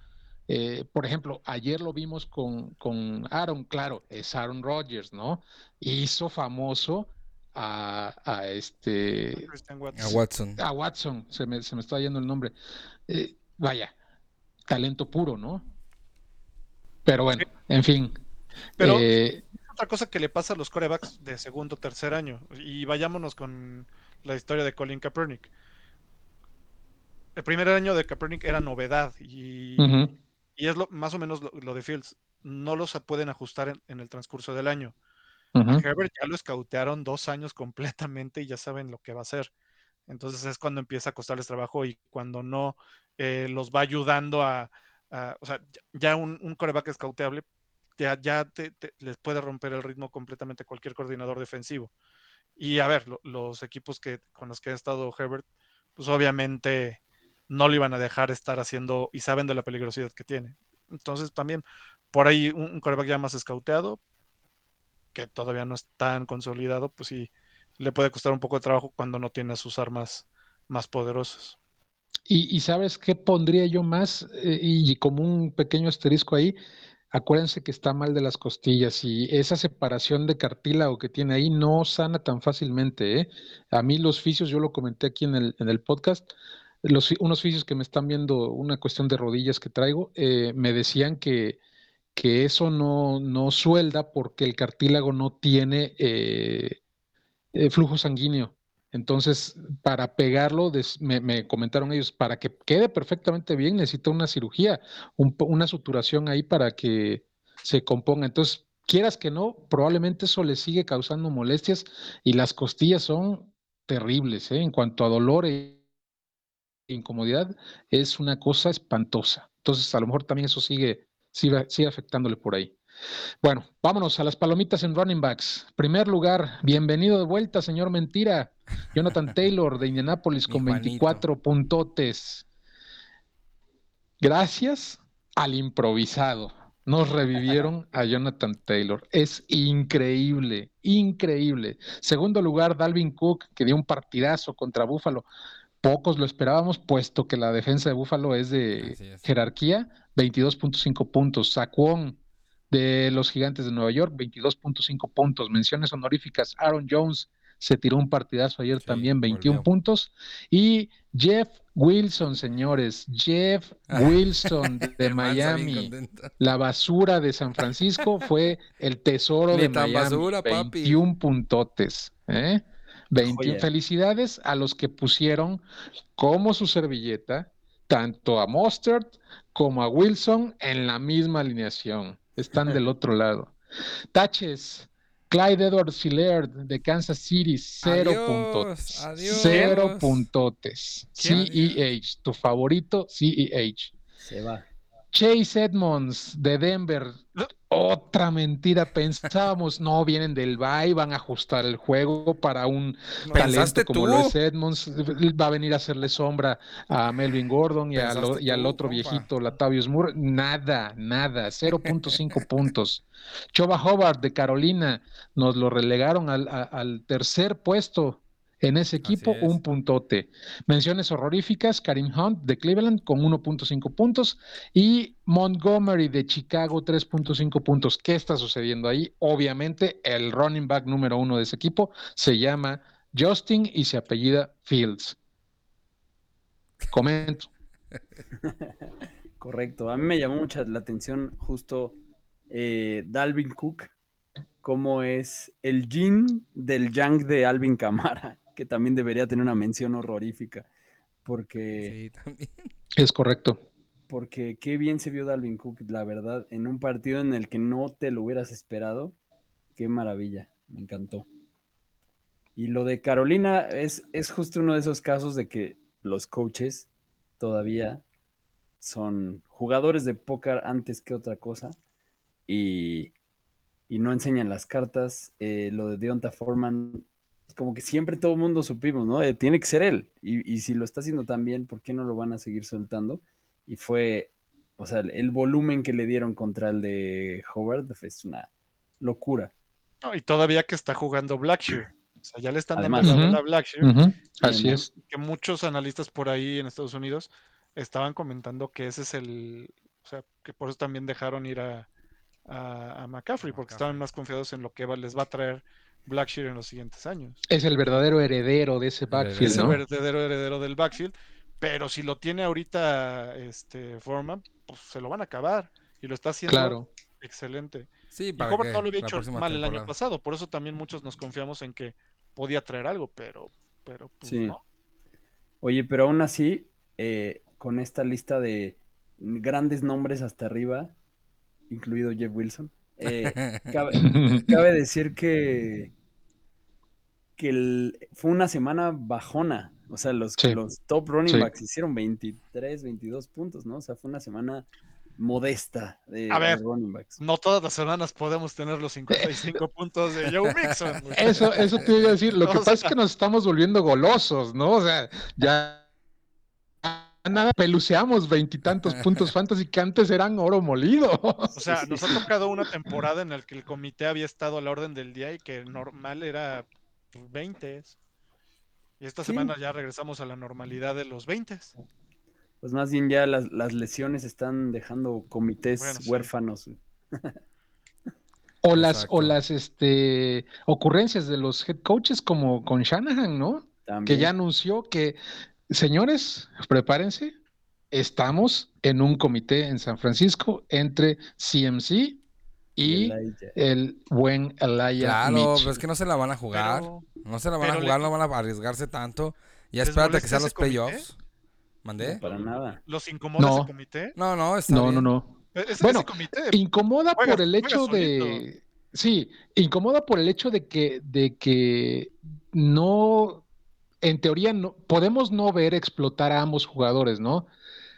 eh, por ejemplo, ayer lo vimos con, con Aaron, claro, es Aaron Rodgers, ¿no? Hizo famoso a, a este Christian A Watson. Watson. a Watson, se me, se me está yendo el nombre. Eh, vaya, talento puro, ¿no? Pero bueno, en fin. Pero- Eh, Otra cosa que le pasa a los corebacks de segundo o tercer año. Y vayámonos con la historia de Colin Kaepernick. El primer año de Kaepernick era novedad y, es lo, más o menos lo, lo de Fields. No los pueden ajustar en, en el transcurso del año. A Herbert ya lo escautearon dos años <laughs> completamente y ya saben lo que va a hacer. Entonces es cuando empieza a costarles trabajo y cuando no eh, los va ayudando a, o sea, ya- un, un coreback escauteable ya, ya te- les puede romper el ritmo completamente cualquier coordinador defensivo. Y a ver, lo- los equipos que, con los que ha estado Herbert, pues obviamente no lo iban a dejar estar haciendo y saben de la peligrosidad que tiene. Entonces también por ahí un, un coreback ya más escauteado, que todavía no es tan consolidado, pues sí, le puede costar un poco de trabajo cuando no tiene sus armas más poderosas. Y, sabes qué pondría yo más, Eh, y como un pequeño asterisco ahí, acuérdense que está mal de las costillas y esa separación de cartílago que tiene ahí no sana tan fácilmente, ¿eh? A mí los fisios, yo lo comenté aquí en el, en el podcast, los, unos fisios que me están viendo una cuestión de rodillas que traigo, eh, me decían que, que eso no, no suelda porque el cartílago no tiene eh, eh, flujo sanguíneo. Entonces, para pegarlo, me, me comentaron ellos, para que quede perfectamente bien, necesita una cirugía, un una suturación ahí para que se componga. Entonces, quieras que no, probablemente eso le sigue causando molestias y las costillas son terribles, ¿eh? En cuanto a dolor e incomodidad, es una cosa espantosa. Entonces, a lo mejor también eso sigue, sigue, sigue afectándole por ahí. Bueno, vámonos a las palomitas en running backs. Primer lugar, bienvenido de vuelta, señor Mentira. Jonathan Taylor de Indianapolis Mi con Juanito. 24 puntotes. Gracias al improvisado. Nos revivieron a Jonathan Taylor. Es increíble, increíble. Segundo lugar, Dalvin Cook, que dio un partidazo contra Buffalo. Pocos lo esperábamos, puesto que la defensa de Buffalo es de es. jerarquía, 22.5 puntos. Saquon de los Gigantes de Nueva York, 22.5 puntos. Menciones honoríficas, Aaron Jones se tiró un partidazo ayer Sí, también, 21 volvió. puntos. Y Jeff Wilson, señores, Jeff Wilson de <laughs> Miami. La basura de San Francisco fue el tesoro Ni de tan Miami. basura, papi. 21 puntotes. ¿eh? 21 Joya. felicidades a los que pusieron como su servilleta tanto a Mostert como a Wilson en la misma alineación. Están <laughs> del otro lado. Taches. Clyde Edwards Hillard de Kansas City, cero Adiós, puntotes. adiós. Cero puntotes. CEH, tu favorito CEH. Se va. Chase Edmonds de Denver. Otra mentira. Pensábamos, no, vienen del bye, van a ajustar el juego para un ¿Pensaste talento como tú? lo es Edmonds. Va a venir a hacerle sombra a Melvin Gordon y, a lo- ¿Pensaste y al otro compa? viejito, Latavius Moore. Nada, nada. 0.5 puntos. Choba Hobart de Carolina nos lo relegaron al, a- al tercer puesto. En ese equipo, es. un puntote. Menciones horroríficas, Karim Hunt de Cleveland con 1.5 puntos y Montgomery de Chicago 3.5 puntos. ¿Qué está sucediendo ahí? Obviamente el running back número uno de ese equipo se llama Justin y se apellida Fields. Comento. <laughs> Correcto. A mí me llamó mucha la atención justo eh, Dalvin Cook, cómo es el yin del yang de Alvin Camara, que también debería tener una mención horrorífica, porque, Sí, también. <laughs> Es correcto. porque qué bien se vio Dalvin Cook, la verdad, en un partido en el que no te lo hubieras esperado. Qué maravilla, me encantó. Y lo de Carolina es, es justo uno de esos casos de que los coaches todavía son jugadores de póker antes que otra cosa y, y no enseñan las cartas. Eh, lo de Deonta Foreman, como que siempre todo el mundo supimos, ¿no? Eh, tiene que ser él. Y, y si lo está haciendo tan bien, ¿por qué no lo van a seguir soltando? Y fue, o sea, el, el volumen que le dieron contra el de Howard es una locura. No, y todavía que está jugando Blackshear. O sea, ya le están Además. bola a. Blackshear. Así es. que muchos analistas por ahí en Estados Unidos estaban comentando que ese es el, o sea, que por eso también dejaron ir a, a, a McCaffrey, porque McCaffrey. estaban más confiados en lo que va- les va a traer Blackshear en los siguientes años. Es el verdadero heredero de ese backfield, Es el ¿no? verdadero heredero del backfield. Pero si lo tiene ahorita este Foreman, pues se lo van a acabar. Y lo está haciendo Claro. excelente. Sí, Y Hobart no lo había hecho mal el año pasado. Por eso también muchos nos confiamos en que podía traer algo, pero, pero pues, Sí. no. Oye, pero aún así, eh, con esta lista de grandes nombres hasta arriba, incluido Jeff Wilson, eh, <laughs> cabe, cabe decir que, que el- fue una semana bajona. O sea, los, Sí. los top running Sí. backs hicieron 23, 22 puntos, ¿no? O sea, fue una semana modesta de, A ver. de running backs. No todas las semanas podemos tener los 55 puntos de Joe Mixon. Eso, eso te iba a decir. Lo <laughs> que O pasa es que nos estamos volviendo golosos, ¿no? O sea, ya nada, peluceamos veintitantos <laughs> puntos fantasy que antes eran oro molido. O sea, nos ha tocado una temporada en la que el comité había estado a la orden del día y que normal era 20. Y esta Sí. semana ya regresamos a la normalidad de los 20. Pues más bien ya las, las lesiones están dejando comités Bueno, sí. huérfanos. O las, o las este, ocurrencias de los head coaches como con Shanahan, ¿no? También. Que ya anunció que, señores, prepárense, estamos en un comité en San Francisco entre CMC y Elijah. el buen Elijah Claro, Mitchell. pero es que no se la van a jugar. Pero no se la van a le- jugar, no van a arriesgarse tanto. Ya ¿Les espérate a que sean los playoffs. ¿Mandé? No, para nada. los incomoda No. ese comité. No, no, está No, bien. no, no. E- Ese, Bueno, ese comité Incomoda Juega- por el hecho de. Sí, incomoda por el hecho de que, de que no, en teoría, no, podemos no ver explotar a ambos jugadores, ¿no?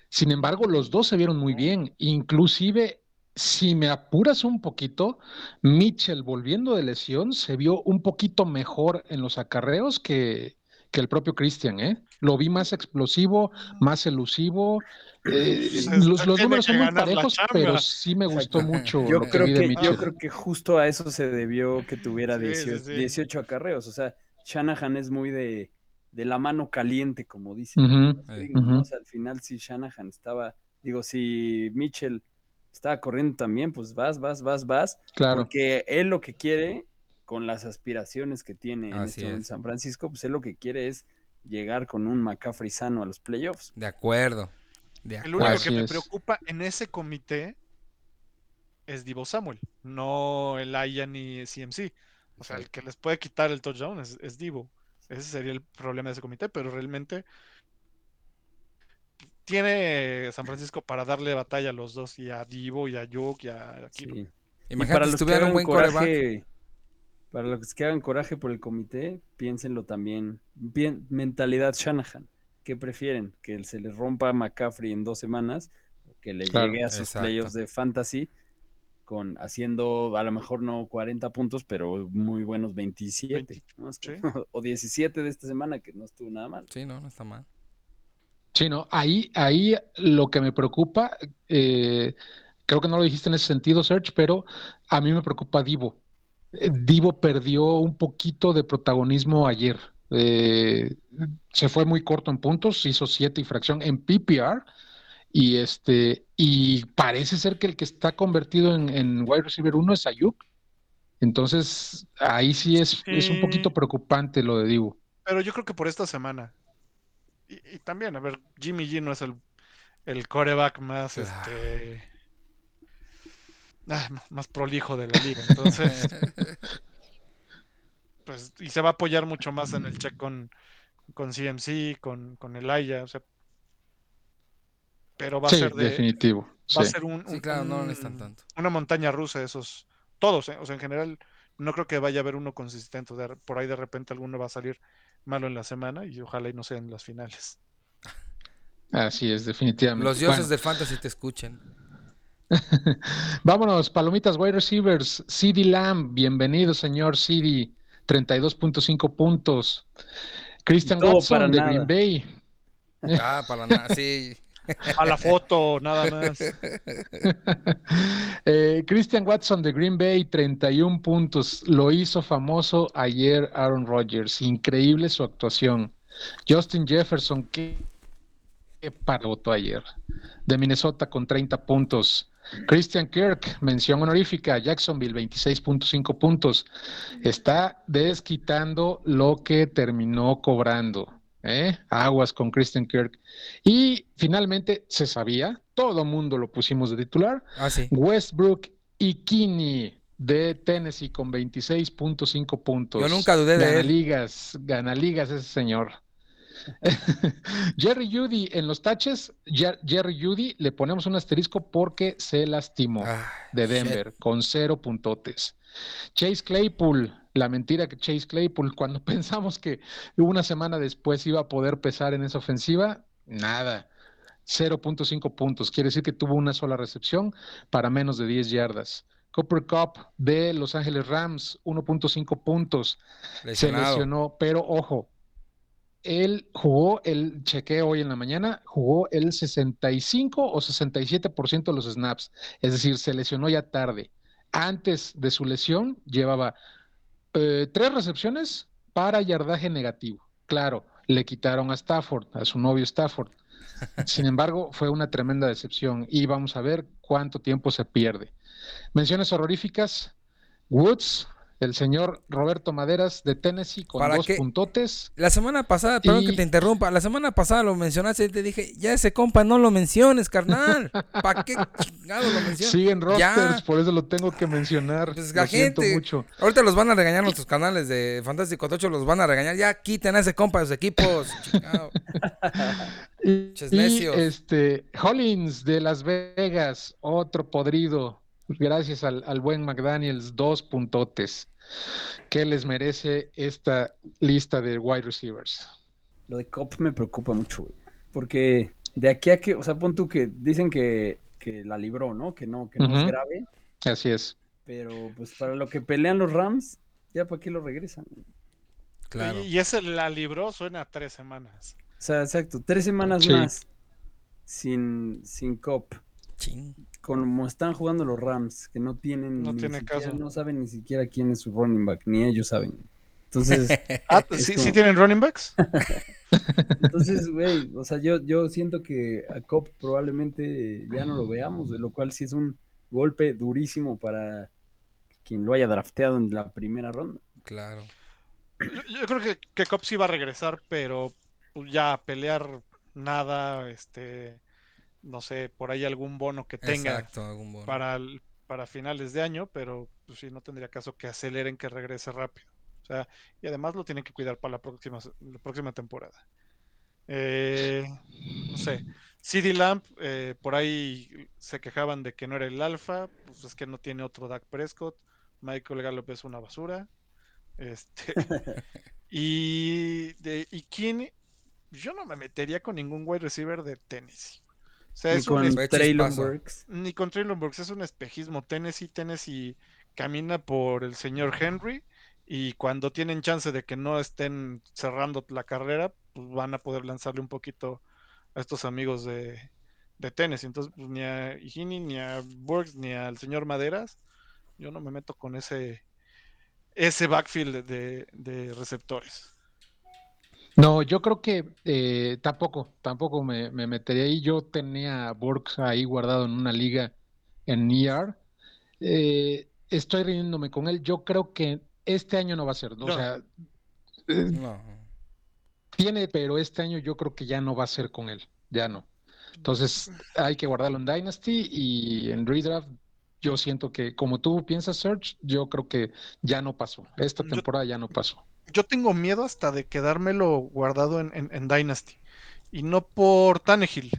Sin embargo, los dos se vieron muy bien. Inclusive, si me apuras un poquito, Mitchell volviendo de lesión se vio un poquito mejor en los acarreos que, que el propio Christian, ¿eh? Lo vi más explosivo, más elusivo. eh, los, números son muy parejos, pero sí me gustó mucho Yo lo que creo vi de que, Mitchell. yo creo que justo a eso se debió que tuviera Sí, sí, 18, sí. 18 acarreos. O sea, Shanahan es muy de, de la mano caliente, como dicen. Sea, al final si Shanahan estaba, digo, si Mitchell estaba corriendo también, pues vas, vas, vas, vas. Claro. Porque él lo que quiere, con las aspiraciones que tiene en, este- en. San Francisco, pues él lo que quiere es llegar con un McCaffrey sano a los playoffs. De acuerdo. De El acuerdo. único Así que me es. preocupa en ese comité es Divo Samuel, no el Aya ni CMC. O sea, el que les puede quitar el touchdown es, es Divo. Ese sería el problema de ese comité, pero realmente tiene San Francisco para darle batalla a los dos, y a Divo, y a Yuk, y a Aquino. Sí. Y Imagínate para si los que un coreback. coraje, para los que hagan coraje por el comité, piénsenlo también. Bien, mentalidad Shanahan. ¿Qué prefieren? ¿Que se les rompa a McCaffrey en dos semanas? ¿O que le Claro, llegue a sus exacto. playoffs de fantasy con haciendo a lo mejor no 40 puntos, pero muy buenos 27 20, ¿no? Es que- sí. <laughs> o 17 de esta semana, que no estuvo nada mal. Sí, no, no está mal. Sí, no, ahí, ahí lo que me preocupa, eh, creo que no lo dijiste en ese sentido, Serge, pero a mí me preocupa Divo. Eh, Divo perdió un poquito de protagonismo ayer. Eh, se fue muy corto en puntos, hizo siete y fracción en PPR. Y este, y parece ser que el que está convertido en, en wide receiver uno es Ayuk. Entonces, ahí sí es, es un poquito preocupante lo de Divo. Pero yo creo que por esta semana. Y, y también, a ver, Jimmy G no es el, el coreback más, Ah. este, ah, más prolijo de la liga. Entonces, <laughs> pues, y se va a apoyar mucho más en el check con, con CMC, con, con Elaya, o sea, pero va a Sí, ser de, definitivo. va a sí. ser un, Sí, un- claro, no lo un- necesitan tanto. una montaña rusa esos, todos, ¿eh? o sea, en general, no creo que vaya a haber uno consistente, o sea, por ahí de repente alguno va a salir malo en la semana y ojalá y no sea en las finales. <laughs> Así es, definitivamente. Los dioses Bueno, del fantasy te escuchen. <laughs> Vámonos, palomitas wide receivers. CD Lamb, bienvenido, señor CD. 32.5 puntos. Christian Watson para de nada. Green Bay. Ah, para nada, sí. <laughs> A la foto, nada más. <laughs> Eh, Christian Watson de Green Bay, 31 puntos. Lo hizo famoso ayer Aaron Rodgers. Increíble su actuación. Justin Jefferson, qué paroto ayer. De Minnesota con 30 puntos. Christian Kirk, mención honorífica, Jacksonville, 26.5 puntos. Está desquitando lo que terminó cobrando. ¿Eh? Aguas con Christian Kirk. Y finalmente se sabía, todo mundo lo pusimos de titular. Ah, sí. Westbrook y Kinney de Tennessee con 26.5 puntos. Yo nunca dudé de Gana él. ligas, gana ligas ese señor. <laughs> Jerry Judy en los taches, Jer- Jerry Judy le ponemos un asterisco porque se lastimó Ah, de Denver con cero puntotes. Chase Claypool, la mentira que Chase Claypool, cuando <laughs> pensamos que una semana después iba a poder pesar en esa ofensiva, nada. 0.5 puntos, quiere decir que tuvo una sola recepción para menos de 10 yardas. Cooper Cup de Los Ángeles Rams, 1.5 puntos se lesionó, pero ojo, él jugó, el chequeo hoy en la mañana, jugó el 65 o 67% de los snaps, es decir, se lesionó ya tarde. Antes de su lesión llevaba eh, tres recepciones para yardaje negativo. Claro, le quitaron a Stafford, a su novio Stafford. <laughs> Sin embargo, fue una tremenda decepción y vamos a ver cuánto tiempo se pierde. Menciones horroríficas. Woods, el señor Roberto Maderas de Tennessee con ¿Para dos qué? puntotes. La semana pasada, perdón que te interrumpa, la semana pasada lo mencionaste y te dije, ya ese compa no lo menciones, carnal. ¿Para qué chingado lo mencionas? Siguen Ya. rosters, por eso lo tengo que mencionar. Pues lo la siento gente, mucho. ahorita los van a regañar nuestros canales de Fantástico Tocho, los van a regañar. Ya quiten a ese compa de los equipos. <laughs> Y, y, este Hollins de Las Vegas, otro podrido. Gracias al, al buen McDaniels, dos puntotes. ¿Qué les merece esta lista de wide receivers? Lo de Cop me preocupa mucho, güey. Porque de aquí a que, o sea, pon tú que dicen que, que la libró, ¿no? Que no, que no es grave. Así es. Pero pues para lo que pelean los Rams, ya para qué lo regresan. Claro. Y, y ese la libró suena a tres semanas. O sea, exacto, tres semanas Sí. más sin, sin Cop. Ching. Como están jugando los Rams, que no tienen No ni tiene siquiera- caso. no saben ni siquiera quién es su running back, ni ellos saben. Entonces, <laughs> Ah, ¿sí, como- sí tienen running backs? <laughs> <laughs> entonces, güey, o sea, yo, yo siento que a Cop probablemente ya no lo veamos, de lo cual sí es un golpe durísimo para quien lo haya drafteado en la primera ronda. Claro. Yo, yo creo que, que Cobb sí va a regresar, pero pues, ya a pelear nada, este, no sé, por ahí algún bono que tenga Exacto, algún bono. para, para finales de año, pero pues sí, no tendría caso que aceleren que regrese rápido. O sea, y además lo tienen que cuidar para la próxima, la próxima temporada. Eh, no sé, CD Lamp, eh, por ahí se quejaban de que no era el alfa, pues es que no tiene otro Dak Prescott. Michael Gallup es una basura. Este, <laughs> y de y quién yo no me metería con ningún wide receiver de Tennessee. O sea, Y es un con Fue Traylon. Burks. ni con Traylon Burks, es un espejismo. Tennessee, Tennessee camina por el señor Henry y cuando tienen chance de que no estén cerrando la carrera, pues van a poder lanzarle un poquito a estos amigos de, de Tennessee. Entonces, pues, ni a Higini, ni a Burks, ni al señor Maderas, yo no me meto con ese ese backfield de, de receptores. No, yo creo que eh, tampoco, tampoco me, me metería ahí. Yo tenía a Burks ahí guardado en una liga en ER. Eh, estoy riéndome con él. Yo creo que este año no va a ser. ¿no? O No. sea, eh, No. tiene, pero este año yo creo que ya no va a ser con él. Ya no. Entonces hay que guardarlo en Dynasty y en Redraft. Yo siento que, como tú piensas, Search, yo creo que ya no pasó. Esta Yo- temporada ya no pasó. Yo tengo miedo hasta de quedármelo guardado en, en- en Dynasty. Y no por Tannehill,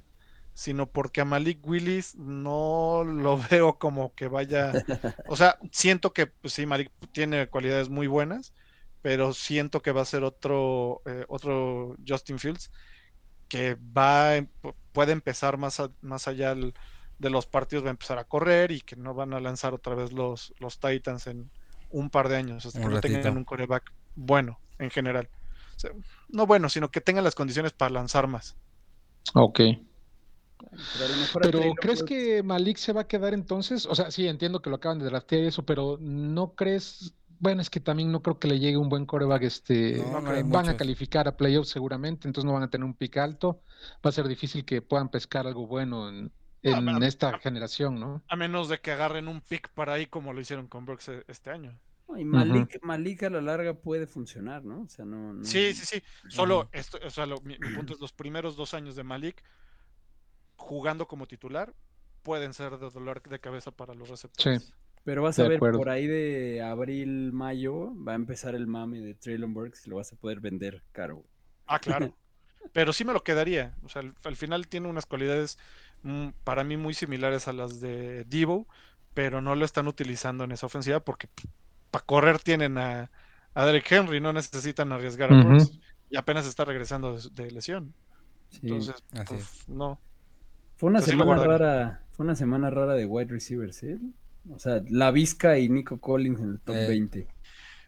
sino porque a Malik Willis no lo <laughs> veo como que vaya. O sea, siento que pues, sí, Malik tiene cualidades muy buenas, pero siento que va a ser otro, eh, otro Justin Fields que va, puede empezar más, a- más allá el- de los partidos, va a empezar a correr y que no van a lanzar otra vez los, los Titans en un par de años, hasta Un que no tengan un coreback bueno en general. O sea, no bueno, sino que tengan las condiciones para lanzar más. Ok. Pero, a lo mejor a Pero Traylon ¿crees que Malik se va a quedar entonces? O sea, sí, entiendo que lo acaban de draftear y eso, pero ¿no crees? Bueno, es que también no creo que le llegue un buen coreback. Este, No, no hay van a calificar a playoffs seguramente, entonces no van a tener un pick alto. Va a ser difícil que puedan pescar algo bueno en, en a- esta a- generación, ¿no? A menos de que agarren un pick para ahí como lo hicieron con Brooks e- este año. Y Malik, Malik a la larga puede funcionar, ¿no? O sea, no. no- Sí, sí, sí. Solo esto, o sea, lo- mi, mi punto es los primeros dos años de Malik jugando como titular pueden ser de dolor de cabeza para los receptores. Pero vas De a ver, acuerdo. por ahí de abril, mayo, va a empezar el mame de Traylon Burks y lo vas a poder vender caro. Ah, claro. <laughs> Pero sí me lo quedaría. O sea, al, al final tiene unas cualidades mm, para mí muy similares a las de Divo, pero no lo están utilizando en esa ofensiva porque para correr tienen a, a Derek Henry, no necesitan arriesgar a. Burks y apenas está regresando de, de lesión. Sí. Entonces, Así pues, no. Fue una semana rara, fue una semana rara de wide receivers, ¿eh? O sea, La Vizca y Nico Collins en el top Eh. 20.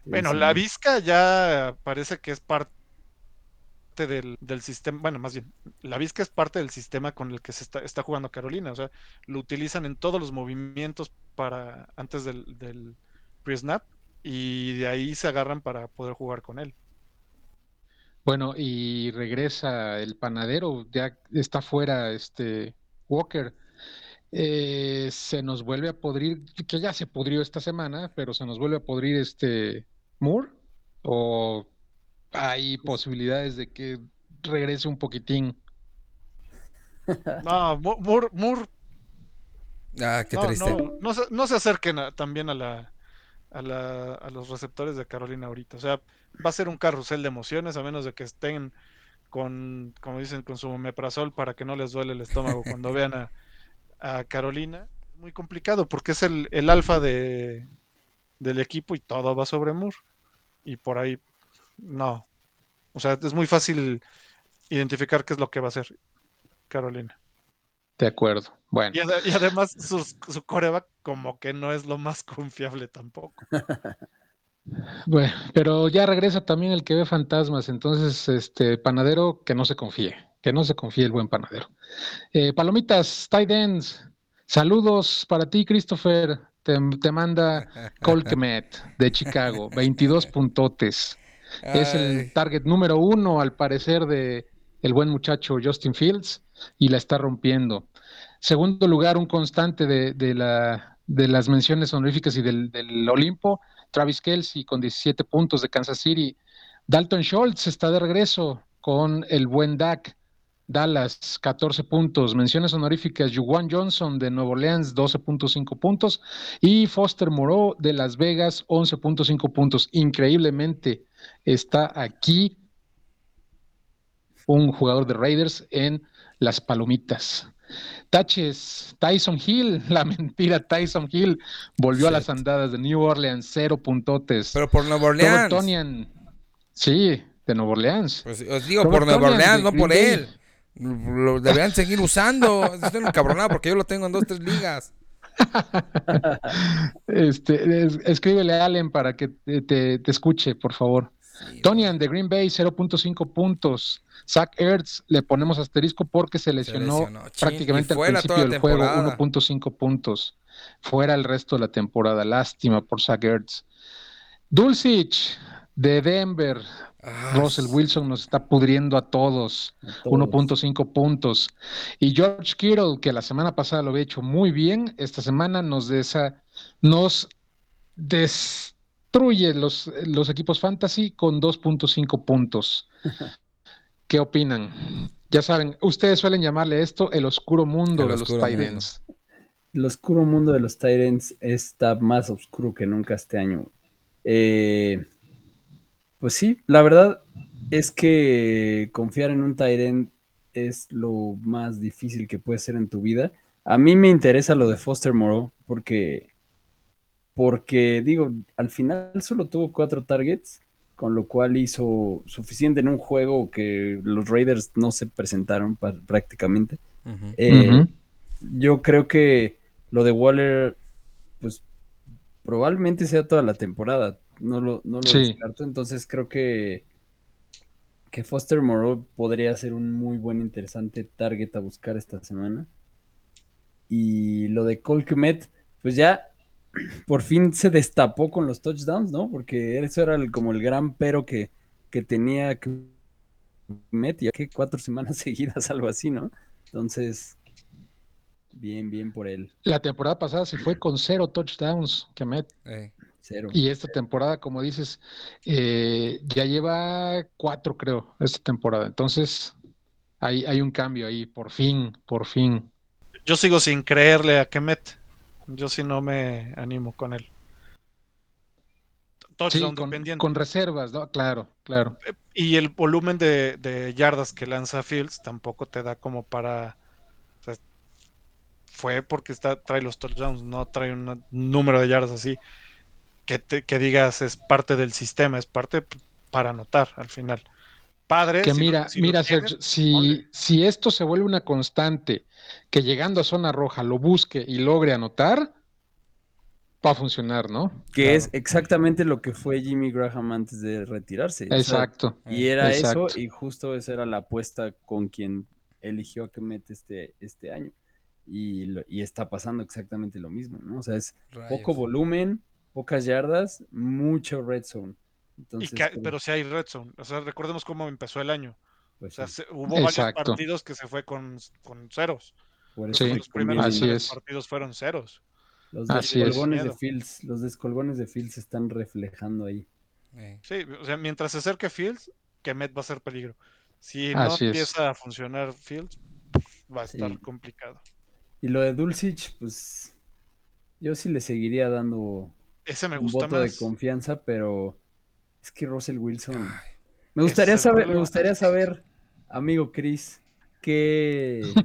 Bueno, Sí, la. Vizca ya parece que es parte del, del sistema, bueno, más bien, la Vizca es parte del sistema con el que se está, está jugando Carolina, o sea, lo utilizan en todos los movimientos para antes del, del pre-snap y de ahí se agarran para poder jugar con él. Bueno, y regresa el panadero, ya está fuera este Walker. Eh, se nos vuelve a podrir, que ya se pudrió esta semana, pero se nos vuelve a podrir este Moore, o hay posibilidades de que regrese un poquitín. <laughs> No, Moore, Moore, Ah, qué no, triste. no, no se, no se acerquen a- también a la, a la, a los receptores de Carolina ahorita, o sea, va a ser un carrusel de emociones a menos de que estén con, como dicen, con su omeprazol para que no les duele el estómago cuando <laughs> vean a, a Carolina. Muy complicado porque es el, el alfa de, del equipo y todo va sobre Moore. Y por ahí, no. O sea, es muy fácil identificar qué es lo que va a hacer Carolina. De acuerdo. Bueno, Y, ade- y además su coreback como que no es lo más confiable tampoco. <laughs> bueno, pero ya regresa también el que ve fantasmas, entonces este panadero que no se confíe, que no se confíe el buen panadero. Eh, Palomitas, tight ends, saludos para ti, Christopher. Te, te manda <laughs> Colquemet de Chicago, <laughs> 22 puntotes. Es el target número uno, al parecer, de el buen muchacho Justin Fields y la está rompiendo. Segundo lugar, un constante de, de la, de las menciones honoríficas y del, Olimpo, Travis Kelsey con 17 puntos de Kansas City. Dalton Schultz está de regreso con el buen Dak. Dallas, 14 puntos. Menciones honoríficas, Juwan Johnson de Nueva Orleans, 12.5 puntos. Y Foster Moreau de Las Vegas, 11.5 puntos. Increíblemente está aquí un jugador de Raiders en las palomitas. Taches, Tyson Hill, <laughs> la mentira, Tyson Hill volvió a las andadas de New Orleans, cero puntotes. Pero por Nueva Orleans. Tonian, sí, de Nueva Orleans. Pues os digo, Robert por Nueva Orleans, no por él. Lo deberían seguir usando. Estoy encabronado porque yo lo tengo en dos, tres ligas. <laughs> Este, es- escríbele a Allen para que te, te- te escuche, por favor. Sí, Tonian de Green Bay, 0.5 puntos. Zach Ertz le ponemos asterisco porque se se lesionó. Chin, prácticamente al principio del juego, temporada. 1.5 puntos. Fuera el resto de la temporada. Lástima por Zach Ertz. Dulcich de Denver. Ah, Russell Wilson nos está pudriendo a todos. Todos. 1.5 puntos. Y George Kittle, que la semana pasada lo había hecho muy bien, esta semana nos, desa- nos destruye los, los equipos fantasy con 2.5 puntos. <laughs> ¿Qué opinan? Ya saben, ustedes suelen llamarle esto el oscuro mundo El de los oscuro ends. El oscuro mundo de los Tyrants está más oscuro que nunca este año. Eh, pues sí, la verdad es que confiar en un Tyrant es lo más difícil que puede ser en tu vida. A mí me interesa lo de Foster Moreau porque, porque digo, al final solo tuvo cuatro targets, con lo cual hizo suficiente en un juego que los Raiders no se presentaron prácticamente. Eh, yo creo que lo de Waller, pues probablemente sea toda la temporada. No lo, no lo Sí. descarto. Entonces creo que, que Foster Moreau podría ser un muy buen, interesante target a buscar esta semana. Y lo de Cole Kmet, pues ya por fin se destapó con los touchdowns, ¿no? Porque eso era el- como el gran pero que, que tenía Kmet, ya que cuatro <laughs> semanas seguidas, algo así, ¿no? Entonces, Bien, bien por él. La temporada pasada se fue con cero touchdowns, Kemet. Eh, Cero. Y esta temporada, como dices, eh, ya lleva cuatro, creo, esta temporada. Entonces, hay, hay un cambio ahí, por fin, por fin. Yo sigo sin creerle a Kemet. Yo sí no me animo con él. Sí, con, con reservas, ¿no? Claro, claro. Y el volumen de, de yardas que lanza Fields tampoco te da como para. o sea, fue porque está, trae los touchdowns, no trae un número de yardas así. Que, te- que digas es parte del sistema, es parte para anotar al final. Padre. Que si lo- mira, si mira, Sergio, si, si esto se vuelve una constante, que llegando a zona roja lo busque y logre anotar, va a funcionar, ¿no? Que Claro. es exactamente lo que fue Jimmy Graham antes de retirarse. O sea, Exacto. y era Exacto. eso, y justo esa era la apuesta con quien eligió a Kemet este, este año. Y, lo- y está pasando exactamente lo mismo, ¿no? O sea, es poco volumen, pocas yardas, mucho red zone. Y Entonces, ca- como- pero si hay red zone. O sea, recordemos cómo empezó el año. pues O sea, sí, se- hubo varios partidos que se fue con, con ceros. por Los, eso Sí, los primeros así es. partidos fueron ceros. Los descolgones de. Fields, los descolgones de Fields se están reflejando ahí. Eh, Sí, o sea, mientras se acerque Fields, Kemet va a ser peligro. Si no Así es. empieza a funcionar Fields, va a Sí. estar complicado. Y lo de Dulcich, pues yo sí le seguiría dando Ese me un voto de confianza, pero es que Russell Wilson. ay, Me gustaría saber, me gustaría saber, amigo Chris, <laughs>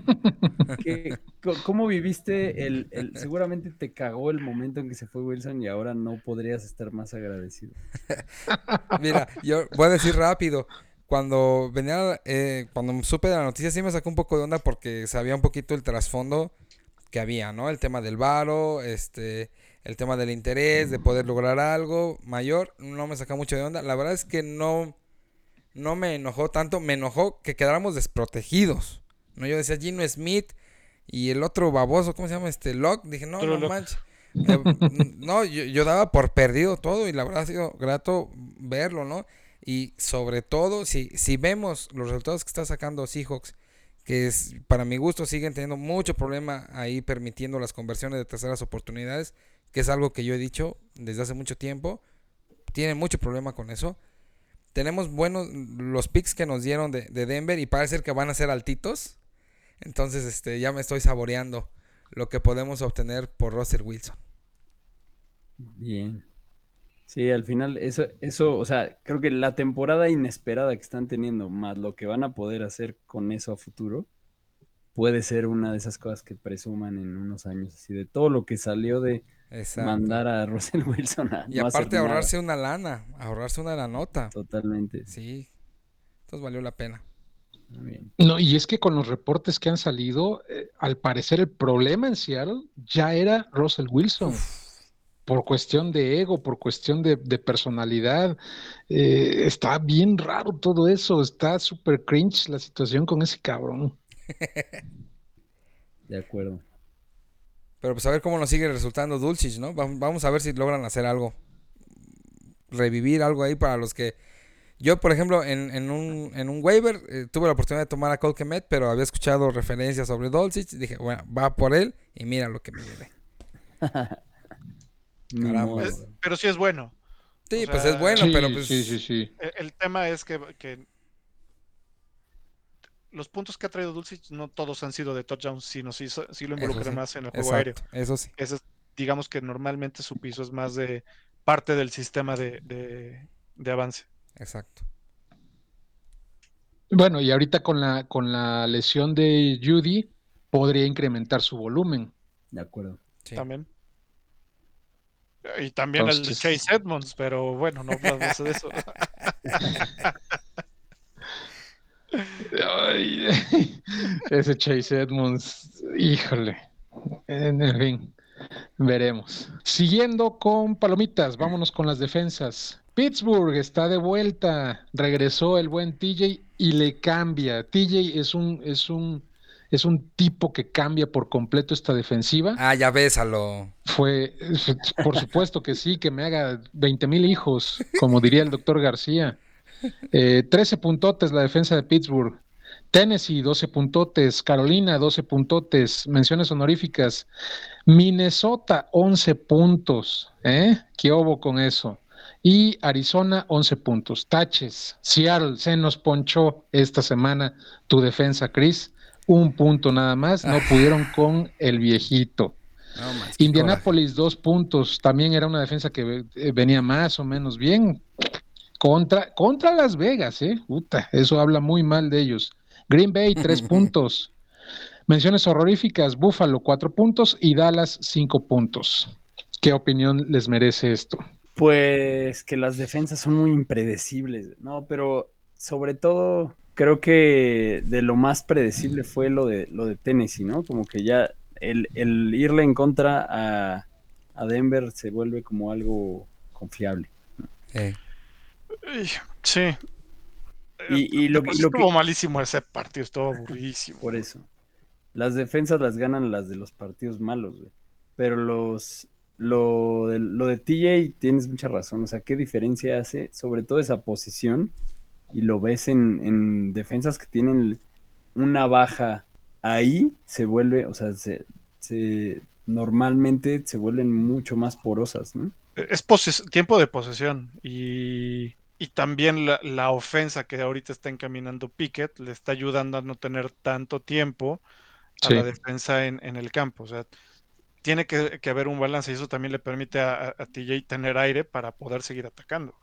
co- cómo viviste el, el- seguramente te cagó el momento en que se fue Wilson y ahora no podrías estar más agradecido. <laughs> Mira, yo voy a decir rápido. Cuando venía, eh, cuando supe de la noticia, sí me sacó un poco de onda porque sabía un poquito el trasfondo que había, ¿no? El tema del varo, este, el tema del interés, de poder lograr algo mayor, no me sacó mucho de onda. La verdad es que no, no me enojó tanto, me enojó que quedáramos desprotegidos. No, yo decía Gino Smith y el otro baboso, ¿cómo se llama? Este Locke. Dije, no, no manches. Eh, <laughs> no, yo, yo daba por perdido todo y la verdad ha sido grato verlo, ¿no? Y sobre todo, si, si vemos los resultados que está sacando Seahawks, que es, para mi gusto siguen teniendo mucho problema ahí permitiendo las conversiones de terceras oportunidades, que es algo que yo he dicho desde hace mucho tiempo. Tienen mucho problema con eso. Tenemos buenos los picks que nos dieron de, de Denver y parece ser que van a ser altitos. Entonces, este, ya me estoy saboreando lo que podemos obtener por Russell Wilson. Bien. Sí, al final, eso, eso, o sea, creo que la temporada inesperada que están teniendo, más lo que van a poder hacer con eso a futuro, puede ser una de esas cosas que presuman en unos años, así de todo lo que salió de Exacto. mandar a Russell <laughs> Wilson a y no aparte nada. ahorrarse una lana, ahorrarse una la nota. Totalmente. Sí. Entonces valió la pena. Bien. No, y es que con los reportes que han salido, eh, al parecer el problema en Seattle ya era Russell Wilson. Por cuestión de ego, por cuestión de, de personalidad. Eh, está bien raro todo eso. Está súper cringe la situación con ese cabrón. <laughs> De acuerdo. Pero pues a ver cómo nos sigue resultando Dulcich, ¿no? Vam- Vamos a ver si logran hacer algo. Revivir algo ahí para los que... Yo, por ejemplo, en, en un, en un waiver eh, tuve la oportunidad de tomar a Cole Kemet, pero había escuchado referencias sobre Dulcich. Dije, bueno, va por él y mira lo que me llevé. <laughs> Caramba. Es- pero sí es bueno. Sí, O pues sea, es bueno, sí, pero pues... sí, sí, sí. El, el tema es que, que los puntos que ha traído Dulcich no todos han sido de touchdowns, sino sí, lo involucra sí. más en el juego aéreo. Exacto, eso sí. Ese es, digamos que normalmente su piso es más de parte del sistema de, de- de avance. Exacto. Bueno, y ahorita con la, con la lesión de Judy, podría incrementar su volumen. De acuerdo. Sí. También. Y también el de Entonces- Chase Edmonds, pero bueno, no hablamos de eso. <laughs> <laughs> Ay, ese Chase Edmonds, híjole. En, en fin, veremos. Siguiendo con palomitas, vámonos con las defensas. Pittsburgh está de vuelta, regresó el buen TJ y le cambia. TJ es un, es un, es un tipo que cambia por completo esta defensiva. Ah, ya bésalo. Fue, por supuesto que sí, que me haga 20 mil hijos, como diría el doctor García. Eh, 13 puntotes la defensa de Pittsburgh. Tennessee, 12 puntotes. Carolina, 12 puntotes. Menciones honoríficas. Minnesota, 11 puntos. ¿eh? ¿Qué hubo con eso? Y Arizona, 11 puntos. Taches. Seattle se nos ponchó esta semana tu defensa, Chris. Un punto nada más. No pudieron con el viejito. No, Indianapolis, dos puntos. También era una defensa que eh, venía más o menos bien. Contra, contra Las Vegas, ¿eh? Puta, eso habla muy mal de ellos. Green Bay, <laughs> tres puntos. Menciones horroríficas, Buffalo, cuatro puntos y Dallas, cinco puntos. ¿Qué opinión les merece esto? Pues que las defensas son muy impredecibles, ¿no? Pero sobre todo creo que de lo más predecible fue lo de lo de Tennessee, ¿no? Como que ya el, el irle en contra a, a Denver se vuelve como algo confiable. Eh, Sí. Y, y lo, que- Pues lo que estuvo malísimo ese partido, estuvo aburridísimo. por eso. Las defensas las ganan las de los partidos malos, güey. Pero los lo de, lo de TJ tienes mucha razón. O sea, ¿qué diferencia hace? Sobre todo esa posición. Y lo ves en, en defensas que tienen una baja ahí, se vuelve, o sea, se, se- normalmente se vuelven mucho más porosas, ¿no? Es tiempo de posesión y, y también la, la ofensa que ahorita está encaminando Pickett le está ayudando a no tener tanto tiempo a Sí. la defensa en, en el campo. O sea, tiene que, que haber un balance y eso también le permite a, a- a TJ tener aire para poder seguir atacando.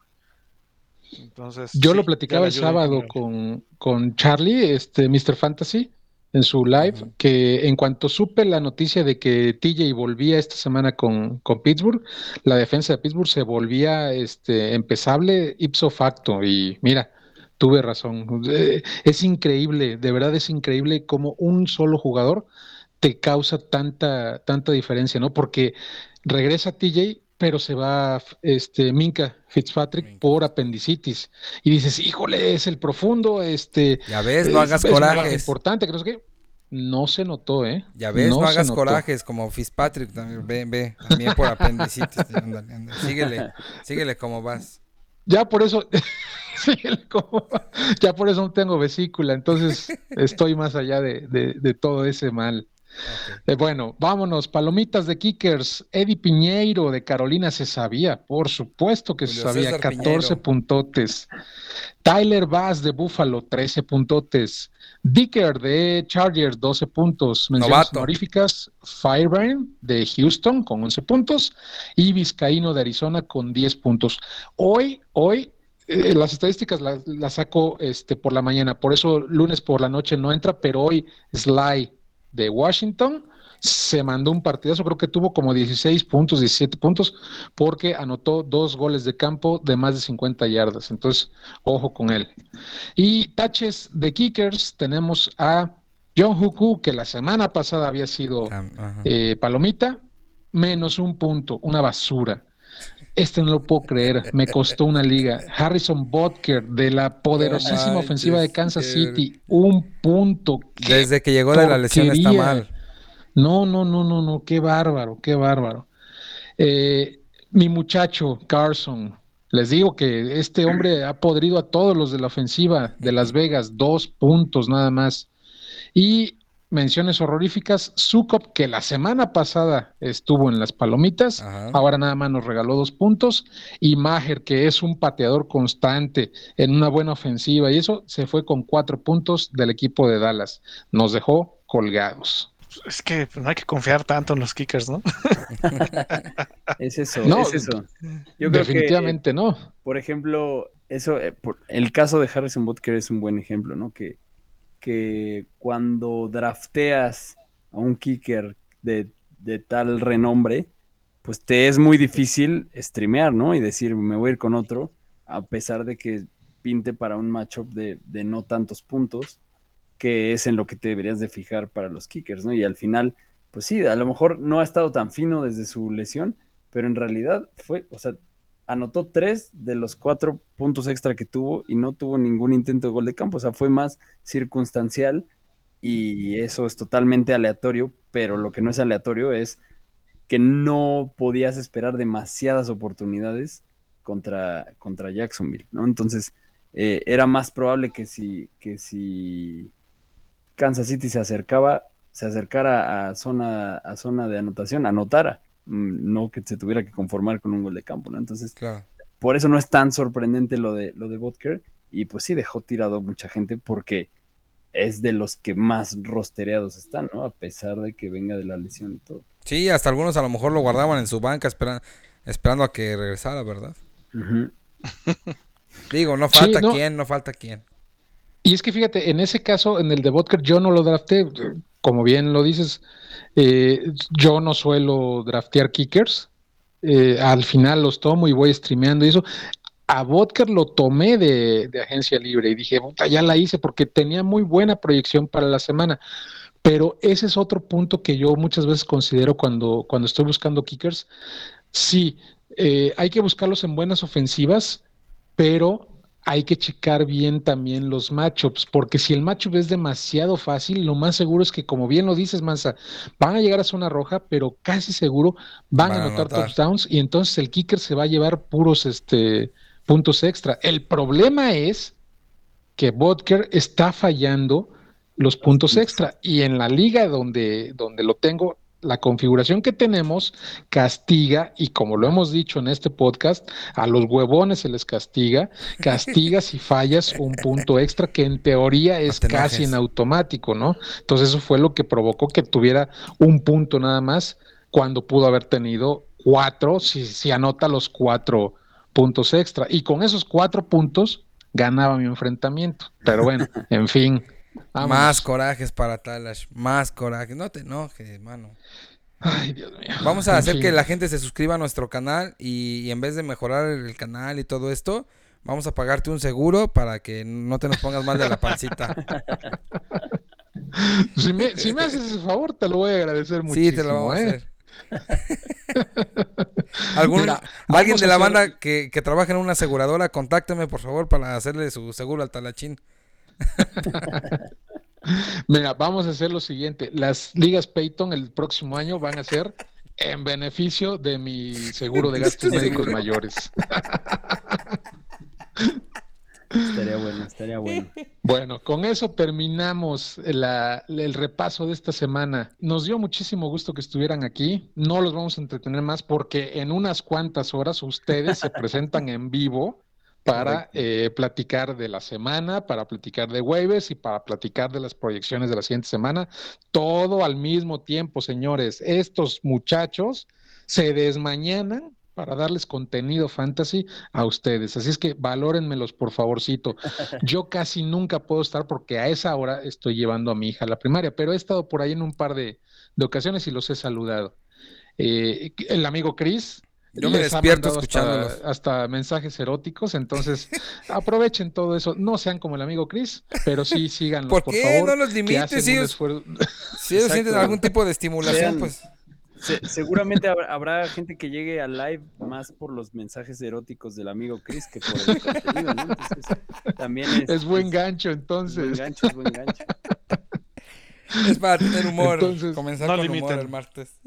Entonces, Yo sí, lo platicaba el sábado con, con Charlie, este Mr. Fantasy, en su live, que en cuanto supe la noticia de que TJ volvía esta semana con, con Pittsburgh, la defensa de Pittsburgh se volvía este, empezable ipso facto. Y mira, tuve razón. Eh, Es increíble, de verdad es increíble cómo un solo jugador te causa tanta, tanta diferencia, ¿no? Porque regresa TJ, pero se va este Minka Fitzpatrick Minka por apendicitis. Y dices, híjole, es el profundo, este. ya ves, no es- hagas es corajes. importante, que no se notó, ¿eh? Ya ves, no, hagas corajes como Fitzpatrick también, ve, ve, también por apendicitis. <laughs> ándale, ándale. Síguele, síguele como vas. Ya por eso, <laughs> síguele como- ya por eso no tengo vesícula, entonces estoy más allá de, de- de todo ese mal. Eh, bueno, vámonos, palomitas de Kickers. Eddie Piñeiro de Carolina se sabía, por supuesto que se sabía, César 14 Piñeiro. puntotes. Tyler Bass de Buffalo, 13 puntotes. Dicker de Chargers, 12 puntos. Menciones honoríficas, Fireburn de Houston con 11 puntos y Vizcaíno de Arizona con 10 puntos. Hoy, hoy, eh, las estadísticas las, las saco este, por la mañana, por eso lunes por la noche no entra, pero hoy Sly de Washington se mandó un partidazo, creo que tuvo como 16 puntos, 17 puntos, porque anotó dos goles de campo de más de 50 yardas. Entonces, ojo con él. Y taches de kickers, tenemos a John Huku, que la semana pasada había sido Ah, eh, palomita, menos un punto, una basura. Este no lo puedo creer, me costó una liga. Harrison Butker de la poderosísima ofensiva de Kansas City, un punto. ¡Qué Desde que llegó de la lesión está mal. No, no, no, no, no, qué bárbaro, qué bárbaro. Eh, mi muchacho Carson, les digo que este hombre ha podrido a todos los de la ofensiva de Las Vegas, dos puntos nada más. Y menciones horroríficas, Sukop, que la semana pasada estuvo en las palomitas, Ajá. ahora nada más nos regaló dos puntos, y Maher, que es un pateador constante en una buena ofensiva, y eso se fue con cuatro puntos del equipo de Dallas. Nos dejó colgados. Es que no hay que confiar tanto en los kickers, ¿no? <laughs> Es eso, No, es eso. Yo creo que, Definitivamente no. por ejemplo, eso, eh, por- el caso de Harrison Butker es un buen ejemplo, ¿no? Que, que cuando drafteas a un kicker de, de tal renombre, pues te es muy difícil streamear, ¿no? Y decir, me voy a ir con otro, a pesar de que pinte para un matchup de, de no tantos puntos, que es en lo que te deberías de fijar para los kickers, ¿no? Y al final, pues sí, a lo mejor no ha estado tan fino desde su lesión, pero en realidad fue, o sea, anotó tres de los cuatro puntos extra que tuvo y no tuvo ningún intento de gol de campo, o sea, fue más circunstancial y eso es totalmente aleatorio, pero lo que no es aleatorio es que no podías esperar demasiadas oportunidades contra, contra Jacksonville, ¿no? Entonces, eh, era más probable que si, que si Kansas City se acercaba, se acercara a zona, a zona de anotación, anotara, no que se tuviera que conformar con un gol de campo, ¿no? Entonces, Claro. por eso no es tan sorprendente lo de lo de Butker y pues sí dejó tirado mucha gente porque es de los que más rostereados están, ¿no? A pesar de que venga de la lesión y todo. Sí, hasta algunos a lo mejor lo guardaban en su banca esperan- esperando a que regresara, ¿verdad? <laughs> Digo, no Sí, falta no. quién, no falta quién. Y es que fíjate, en ese caso, en el de Vodker, yo no lo drafté, como bien lo dices, eh, yo no suelo draftear kickers. eh, al final los tomo y voy streameando y eso. A Vodker lo tomé de, de agencia libre y dije, puta, ya la hice porque tenía muy buena proyección para la semana. Pero ese es otro punto que yo muchas veces considero cuando, cuando estoy buscando kickers. Sí, eh, hay que buscarlos en buenas ofensivas, pero hay que checar bien también los matchups, porque si el matchup es demasiado fácil, lo más seguro es que, como bien lo dices, Mansa, van a llegar a zona roja, pero casi seguro van, Van a a anotar touchdowns y entonces el kicker se va a llevar puros este, puntos extra. El problema es que Butker está fallando los puntos extra y en la liga donde, donde lo tengo, la configuración que tenemos castiga, y como lo hemos dicho en este podcast, a los huevones se les castiga, castiga si fallas un punto extra que en teoría es casi en automático, ¿no? Entonces eso fue lo que provocó que tuviera un punto nada más cuando pudo haber tenido cuatro, si, si anota los cuatro puntos extra. Y con esos cuatro puntos ganaba mi enfrentamiento. Pero bueno, en fin. Más corajes para Talash, más corajes. No te enojes, mano. Ay, Dios mío. Vamos a En hacer fin. que la gente se suscriba a nuestro canal y, y en vez de mejorar el canal y todo esto, vamos a pagarte un seguro para que no te nos pongas mal de la pancita. <laughs> Si me, si me haces ese favor, te lo voy a agradecer muchísimo. sí, te lo vamos a ¿eh? hacer. <laughs> ¿Algún, Mira, alguien de la hacer- banda que, que trabaje en una aseguradora, contácteme por favor para hacerle su seguro al talachín. <laughs> Mira, vamos a hacer lo siguiente. Las ligas Payton el próximo año van a ser en beneficio de mi seguro de gastos médicos mayores. Estaría bueno, estaría bueno. Bueno, con eso terminamos la- el repaso de esta semana. Nos dio muchísimo gusto que estuvieran aquí. No los vamos a entretener más porque en unas cuantas horas ustedes se presentan en vivo para eh, platicar de la semana, para platicar de waivers y para platicar de las proyecciones de la siguiente semana. Todo al mismo tiempo, señores. Estos muchachos se desmañanan para darles contenido fantasy a ustedes. Así es que valórenmelos, por favorcito. <laughs> Yo casi nunca puedo estar porque a esa hora estoy llevando a mi hija a la primaria, pero he estado por ahí en un par de, de ocasiones y los he saludado. Eh, el amigo Chris. Yo me despierto hasta- escuchándolos. Hasta, mensajes eróticos, entonces <laughs> aprovechen todo eso. No sean como el amigo Chris, pero sí <laughs> síganlos, ¿Por por, qué? favor. No los limites, si ellos- esfuerzo. <laughs> Si ellos sienten algún tipo de estimulación, Sean- pues Se- seguramente habrá, habrá gente que llegue al live más por los mensajes eróticos del amigo Chris que por el contenido, ¿no? Entonces, también es, Es buen es- gancho, es buen entonces. gancho, es buen gancho. es para tener humor. Entonces, comenzar no con humor el martes.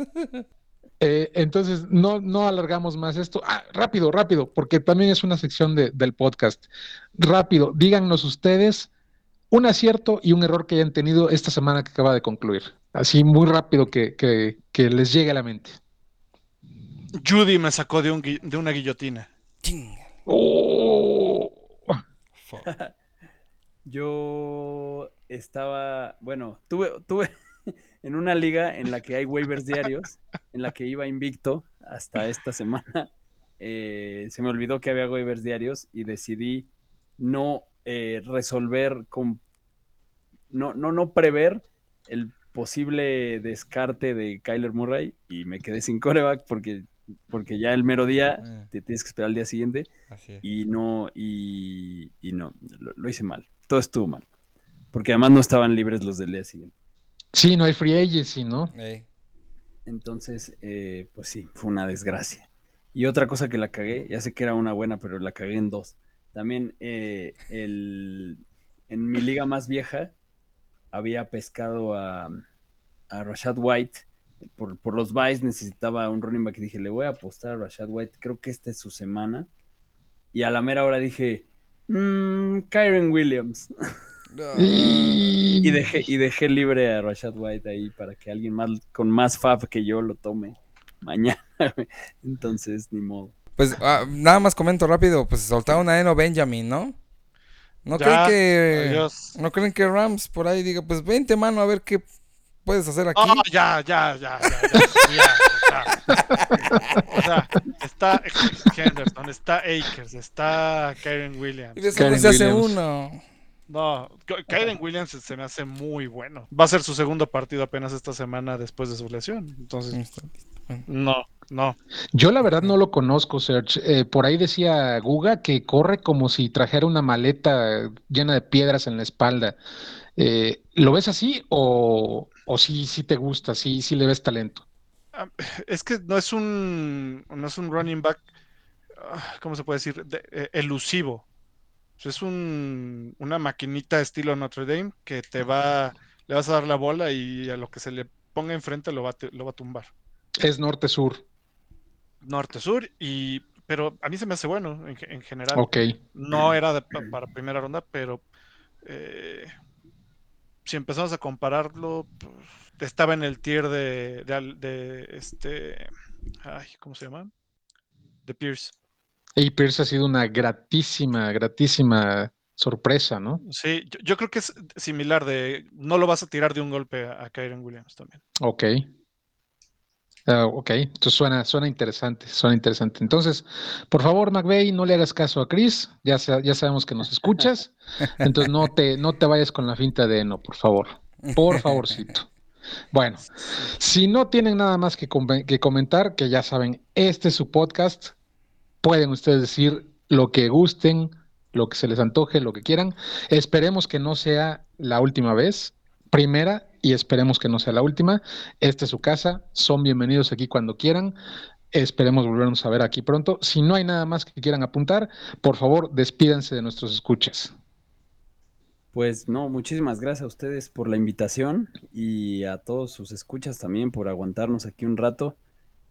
Eh, entonces, no, no alargamos más esto. Ah, rápido, rápido, porque también es una sección de- del podcast. Rápido, díganos ustedes un acierto y un error que hayan tenido esta semana que acaba de concluir. Así muy rápido que, que- que les llegue a la mente. Judy me sacó de, un de una guillotina. Ching. Oh. <laughs> Yo estaba, bueno, tuve, tuve en una liga en la que hay waivers diarios, en la que iba invicto hasta esta semana. <laughs> eh, se me olvidó que había waivers diarios y decidí no eh, resolver con, no, no, no prever el posible descarte de Kyler Murray y me quedé sin coreback porque, porque ya el mero día Eh, te tienes que esperar al día siguiente y no, y, y no, lo, lo hice mal. Todo estuvo mal. Porque además no estaban libres los del día siguiente. Sí, no hay free agency, ¿no? Entonces, eh, pues sí, fue una desgracia. Y otra cosa que la cagué, ya sé que era una buena, pero la cagué en dos. También eh, el, en mi liga más vieja había pescado a, a Rashad White. Por, por los buys necesitaba un running back y dije, le voy a apostar a Rashad White, creo que esta es su semana. Y a la mera hora dije, mmm, Kyron Williams. <laughs> Y dejé, y dejé libre a Rashad White ahí para que alguien más con más fab que yo lo tome mañana. <laughs> Entonces, ni modo. Pues ah, nada más comento rápido, pues soltaron a Eno Benjamin, ¿no? ¿No creen que adiós. no creen que Rams por ahí diga, pues vente mano a ver qué puedes hacer aquí? Oh, ya, ya, ya, ya, ya, ya, o, sea, o sea, está Henderson, está Akers, está Karen Williams. y de se hace Williams. uno. No, Karen Williams se- me hace muy bueno. Va a ser su segundo partido apenas esta semana después de su lesión. Entonces, no, no. Yo la verdad no lo conozco, Serge. Eh, por ahí decía Guga que corre como si trajera una maleta llena de piedras en la espalda. Eh, ¿lo ves así o, o sí, sí te gusta, sí, sí le ves talento? Ah, Es que no es un, no es un running back, ah, ¿cómo se puede decir? De- eh, elusivo. Es un, una maquinita estilo Notre Dame que te va, le vas a dar la bola y a lo que se le ponga enfrente lo va lo va a tumbar. Es norte-sur. Norte-sur, y, pero a mí se me hace bueno en, ge- en general. Ok. No era de para primera ronda, pero eh, si empezamos a compararlo, pues, estaba en el tier de, de este, ay, ¿cómo se llama? De Pierce. Y Pierce ha sido una gratísima, gratísima sorpresa, ¿no? Sí, yo, yo creo que es similar de, no lo vas a tirar de un golpe a, a Kyren Williams también. Ok. Ah, ok, entonces suena, suena interesante, suena interesante. Entonces, por favor, McVeigh, no le hagas caso a Chris, ya, ya sabemos que nos escuchas, <laughs> entonces no te, no te vayas con la finta de no, por favor, por favorcito. Bueno, si no tienen nada más que, com- que comentar, que ya saben, este es su podcast, pueden ustedes decir lo que gusten, lo que se les antoje, lo que quieran. Esperemos que no sea la última vez, primera, y esperemos que no sea la última. Esta es su casa, son bienvenidos aquí cuando quieran. Esperemos volvernos a ver aquí pronto. Si no hay nada más que quieran apuntar, por favor, despídanse de nuestros escuchas. Pues no, muchísimas gracias a ustedes por la invitación y a todos sus escuchas también por aguantarnos aquí un rato.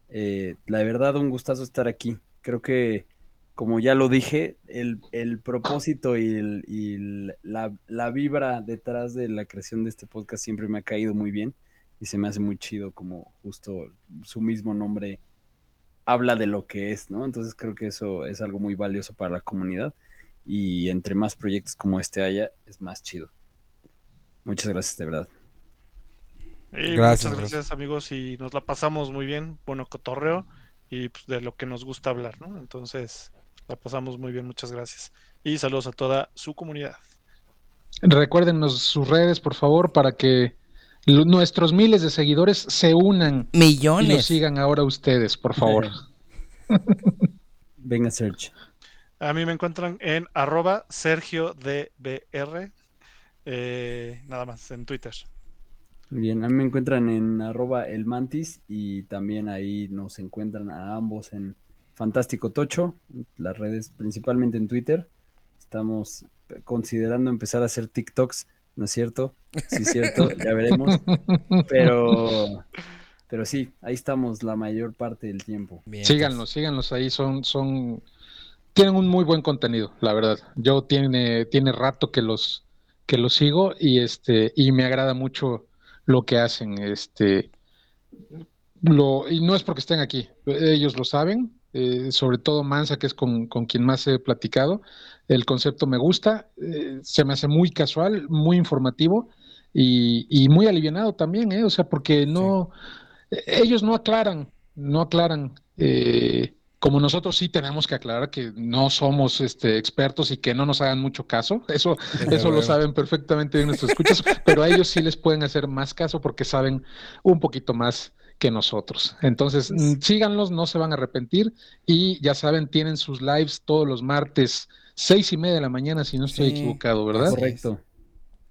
Eh, la verdad, un gustazo estar aquí. Creo que, como ya lo dije, el, el propósito y, el- y el- la, la vibra detrás de la creación de este podcast siempre me ha caído muy bien y se me hace muy chido como justo su mismo nombre habla de lo que es, ¿no? Entonces creo que eso es algo muy valioso para la comunidad y entre más proyectos como este haya, es más chido. Muchas gracias, de verdad. Gracias, muchas gracias amigos y nos la pasamos muy bien, bueno, cotorreo y pues, de lo que nos gusta hablar, ¿no? Entonces, la pasamos muy bien, muchas gracias. Y saludos a toda su comunidad. Recuérdenos sus redes, por favor, para que nuestros miles de seguidores se unan y lo Millones. sigan ahora ustedes, por favor. Venga, <laughs> Serge. A mí me encuentran en arroba SergioDBR, eh, nada más, en Twitter. Bien, a mí me encuentran en arroba el mantis y también ahí nos encuentran a ambos en Fantástico Tocho, las redes principalmente en Twitter. Estamos considerando empezar a hacer TikToks, ¿no es cierto? Sí, es cierto, <laughs> ya veremos. Pero, pero sí, ahí estamos la mayor parte del tiempo. Bien, Síganlos, síganlos ahí, son, son, tienen un muy buen contenido, la verdad. Yo tiene, tiene rato que los, que los sigo y este, y me agrada mucho lo que hacen, este, lo, y no es porque estén aquí, ellos lo saben, eh, sobre todo Mansa, que es con, con quien más he platicado, el concepto me gusta, eh, se me hace muy casual, muy informativo y, y muy alivianado también, ¿eh? O sea, porque no, ellos no aclaran, no aclaran, eh, como nosotros sí tenemos que aclarar que no somos este, expertos y que no nos hagan mucho caso, eso, eso lo saben perfectamente bien nuestros escuchas, <laughs> pero a ellos sí les pueden hacer más caso porque saben un poquito más que nosotros. Entonces, mm, síganlos, no se van a arrepentir y ya saben, tienen sus lives todos los martes, seis y media de la mañana, si no estoy Sí, equivocado, ¿verdad? Correcto.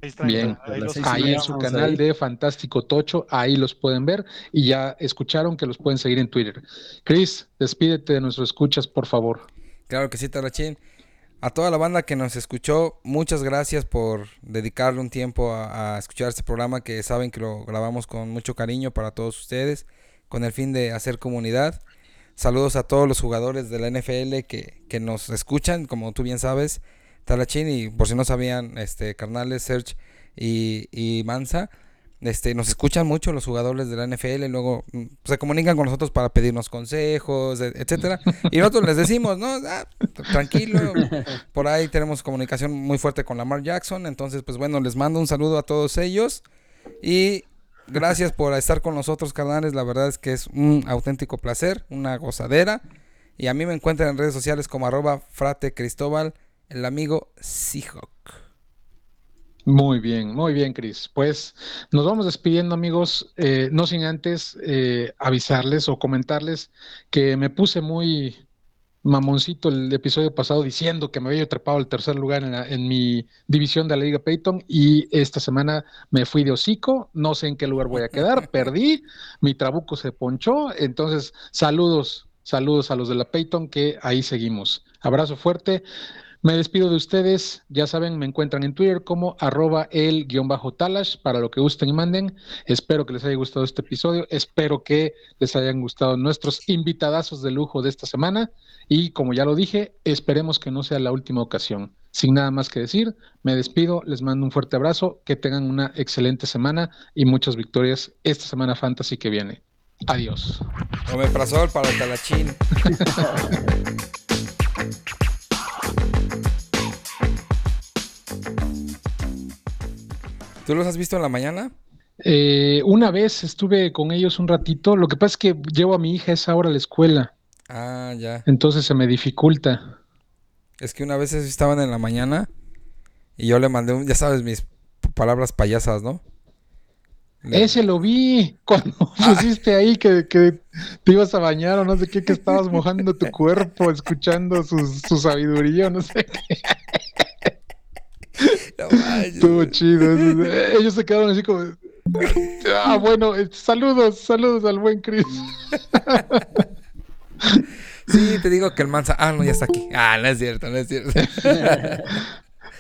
Ahí están, Bien. ahí los Ahí en su canal ahí. de Fantástico Tocho, ahí los pueden ver y ya escucharon que los pueden seguir en Twitter. Chris, despídete de nuestros escuchas, por favor. Claro que sí, Tarachín. A toda la banda que nos escuchó, muchas gracias por dedicarle un tiempo a, a escuchar este programa que saben que lo grabamos con mucho cariño para todos ustedes, con el fin de hacer comunidad. Saludos a todos los jugadores de la NFL que, que nos escuchan, como tú bien sabes. Talachín y por si no sabían, este, carnales, Serge y, y Mansa, este, nos escuchan mucho los jugadores de la NFL, y luego mm, se comunican con nosotros para pedirnos consejos, e- etcétera. Y nosotros les decimos, no, Ah, tranquilo, por ahí tenemos comunicación muy fuerte con Lamar Jackson, entonces pues bueno, les mando un saludo a todos ellos y gracias por estar con nosotros, carnales, la verdad es que es un auténtico placer, una gozadera. Y a mí me encuentran en redes sociales como arroba frate el amigo Seahawk. Muy bien, muy bien, Cris. Pues nos vamos despidiendo, amigos. eh, no sin antes eh, avisarles o comentarles que me puse muy mamoncito el episodio pasado diciendo que me había trepado al tercer lugar en, la- en mi división de la Liga Peyton y esta semana me fui de hocico. No sé en qué lugar voy a quedar, <laughs> perdí, mi trabuco se ponchó. Entonces, saludos, saludos a los de la Peyton que ahí seguimos. Abrazo fuerte. Me despido de ustedes. Ya saben, me encuentran en Twitter como arroba el guion bajo talash para lo que gusten y manden. Espero que les haya gustado este episodio. Espero que les hayan gustado nuestros invitadazos de lujo de esta semana. Y como ya lo dije, esperemos que no sea la última ocasión. Sin nada más que decir, me despido, les mando un fuerte abrazo, que tengan una excelente semana y muchas victorias esta semana fantasy que viene. Adiós. Omeprazol para el talachín. <laughs> ¿Tú los has visto en la mañana? Eh, una vez estuve con ellos un ratito. Lo que pasa es que llevo a mi hija a esa hora a la escuela, Ah, ya. entonces se me dificulta. Es que una vez estaban en la mañana y yo le mandé, un, ya sabes, mis palabras payasas, ¿no? Le- Ese lo vi <laughs> cuando pusiste ahí que, que te ibas a bañar o no sé qué, que estabas mojando tu cuerpo, escuchando su, su sabiduría o no sé qué. <laughs> No manches, Estuvo chido. eso. Ellos se quedaron así como... Ah, <laughs> bueno, eh, saludos, saludos al buen Chris. <laughs> Sí, te digo que el mansa. Ah, no, ya está aquí. Ah, no es cierto, no es cierto. <laughs>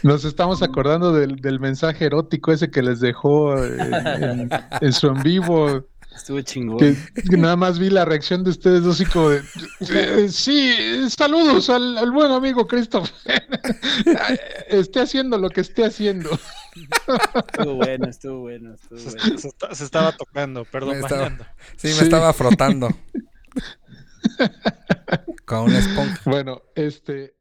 Nos estamos acordando del, del mensaje erótico ese que les dejó eh, en, en su en vivo. Estuvo chingón. Que, que nada más vi la reacción de ustedes dos así como de... <laughs> eh, sí, saludos al, al buen amigo Christopher. <laughs> esté haciendo lo que esté haciendo. Estuvo bueno, estuvo bueno, estuvo Se, bueno. se esta- se estaba tocando, perdón, Me estaba-. Sí, me Sí. estaba frotando. <laughs> Con una esponja. Bueno, este...